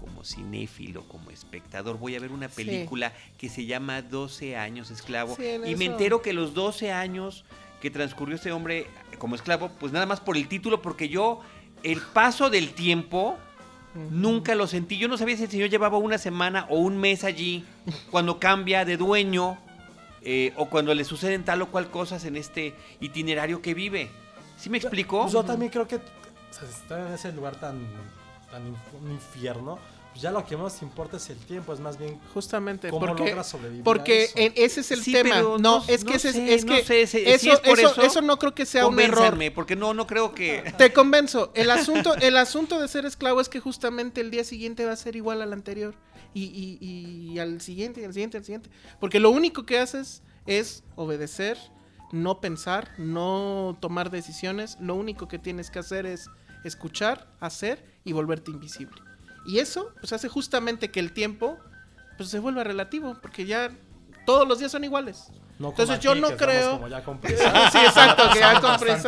Como cinéfilo, como espectador, voy a ver una Sí. película que se llama 12 años esclavo. Sí, y me entero que los 12 años que transcurrió este hombre como esclavo, pues nada más por el título, porque yo, el paso del tiempo, Nunca lo sentí. Yo no sabía si el señor llevaba una semana o un mes allí cuando cambia de dueño eh, o cuando le suceden tal o cual cosas en este itinerario que vive. ¿Sí me explico? Pues yo también creo que o sea, estar en ese lugar tan, tan inf- un infierno, pues ya lo que más importa es el tiempo, es más bien Justamente, cómo porque, logras sobrevivir. a porque eso. ese es el Sí, tema. pero No, no- es que no ese es- sé, es, no que si eso, es por eso, eso, eso no creo que sea un error. Porque no, no creo que... Te convenzo. El asunto, el asunto de ser esclavo es que justamente el día siguiente va a ser igual al anterior. Y, y- y al siguiente, y al siguiente, y al siguiente. Porque lo único que haces es obedecer, no pensar, no tomar decisiones. Lo único que tienes que hacer es escuchar, hacer y volverte invisible. Y eso, pues hace justamente que el tiempo, pues se vuelva relativo. Porque ya todos los días son iguales. No Entonces yo no creo. como ya. Sí, exacto, que ya.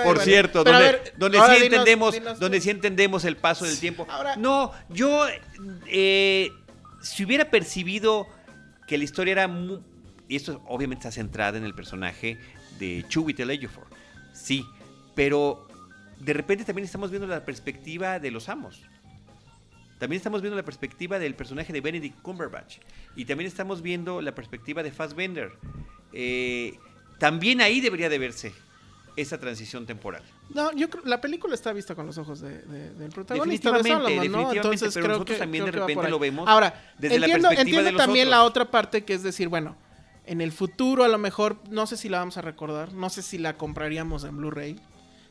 Por cierto, Pero a donde, ver, donde sí dinos- entendemos, dinos donde sí entendemos el paso del tiempo. Ahora- no, yo eh, si hubiera percibido que la historia era y esto obviamente está centrada en el personaje de Chiwetel Ejiofor, sí, pero de repente también estamos viendo la perspectiva de los amos. También estamos viendo la perspectiva del personaje de Benedict Cumberbatch. Y también estamos viendo la perspectiva de Fassbender. Eh, también ahí debería de verse esa transición temporal. No, yo creo la película está vista con los ojos de- de- del protagonista de Definitivamente, Solomon, ¿no? definitivamente, Entonces pero creo nosotros que, también creo de repente lo vemos Ahora, desde la entiendo, perspectiva entiendo de los también otros. la otra parte que es decir, bueno, en el futuro a lo mejor no sé si la vamos a recordar, no sé si la compraríamos en Blu-ray,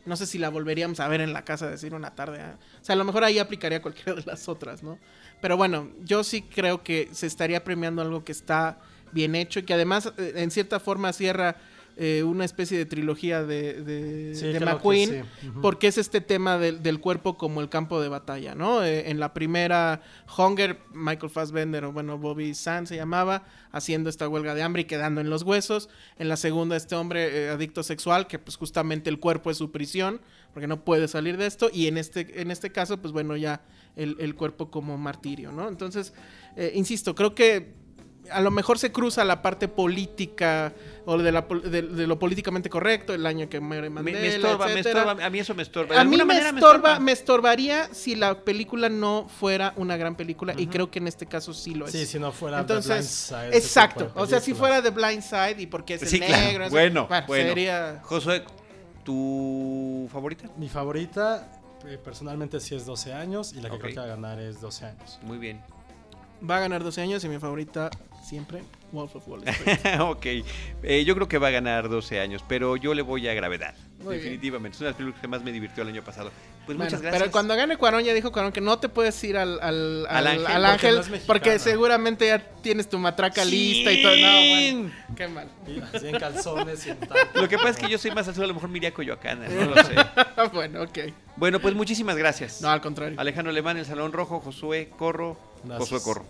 no sé si la volveríamos a ver en la casa, decir una tarde. ¿eh? O sea, a lo mejor ahí aplicaría cualquiera de las otras, ¿no? Pero bueno, yo sí creo que se estaría premiando algo que está bien hecho y que además, eh, en cierta forma, cierra eh, una especie de trilogía de, de, Sí, de que McQueen, porque es este tema del, del cuerpo como el campo de batalla, ¿no? Eh, en la primera, Hunger, Michael Fassbender, o bueno, Bobby Sands se llamaba, haciendo esta huelga de hambre y quedando en los huesos. En la segunda, este hombre eh, adicto sexual, que pues justamente el cuerpo es su prisión, porque no puede salir de esto. Y en este, en este caso, pues bueno, ya el, el cuerpo como martirio, ¿no? Entonces, insisto, creo que a lo mejor se cruza la parte política o de, la pol- de- de lo políticamente correcto, el año que muere Me, Mandela, me estorba, me estorba, a mí eso me estorba. De A mí me, manera estorba, me estorbaría si la película no fuera una gran película y creo que en este caso sí lo es. Sí, si no fuera The Entonces, Blind Side, ese exacto. O sea, si fuera The Blind Side y porque es el Sí, claro. negro, eso- Bueno, bueno. sería Josué, ¿tu favorita? Mi favorita, eh, personalmente, sí es 12 años. Y la que Ok. creo que va a ganar es 12 años. Muy bien. va a ganar 12 años y mi favorita siempre Wolf of Wall Street. ok. Eh, yo creo que va a ganar 12 años, pero yo le voy a Gravedad. Muy bien. definitivamente. Es una de las películas que más me divirtió el año pasado. Pues Bueno, muchas gracias. Pero cuando gane Cuarón ya dijo Cuarón que no te puedes ir al, al, Al al- ángel, al porque ángel no es mexicana. porque seguramente ya tienes tu matraca lista y todo. No, bueno, qué mal. Y así en calzones y en tal. Lo que pasa es que yo soy más al sur, a lo mejor me iría a Coyoacán, no lo sé. bueno, ok. Bueno, pues muchísimas gracias. No, al contrario. Alejandro Alemán, El Salón Rojo, Josué Corro, Gracias. Josué Corro,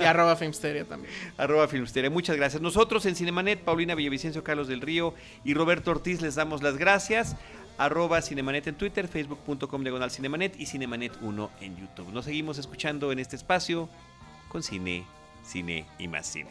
Y arroba Filmsteria también. arroba Filmsteria. Muchas gracias. Nosotros en Cinemanet, Paulina Villavicencio, Carlos del Río y Roberto Ortiz les damos las gracias. Arroba Cinemanet en Twitter, facebook.com diagonal Cinemanet y Cinemanet1 en YouTube. Nos seguimos escuchando en este espacio con cine, cine y más cine.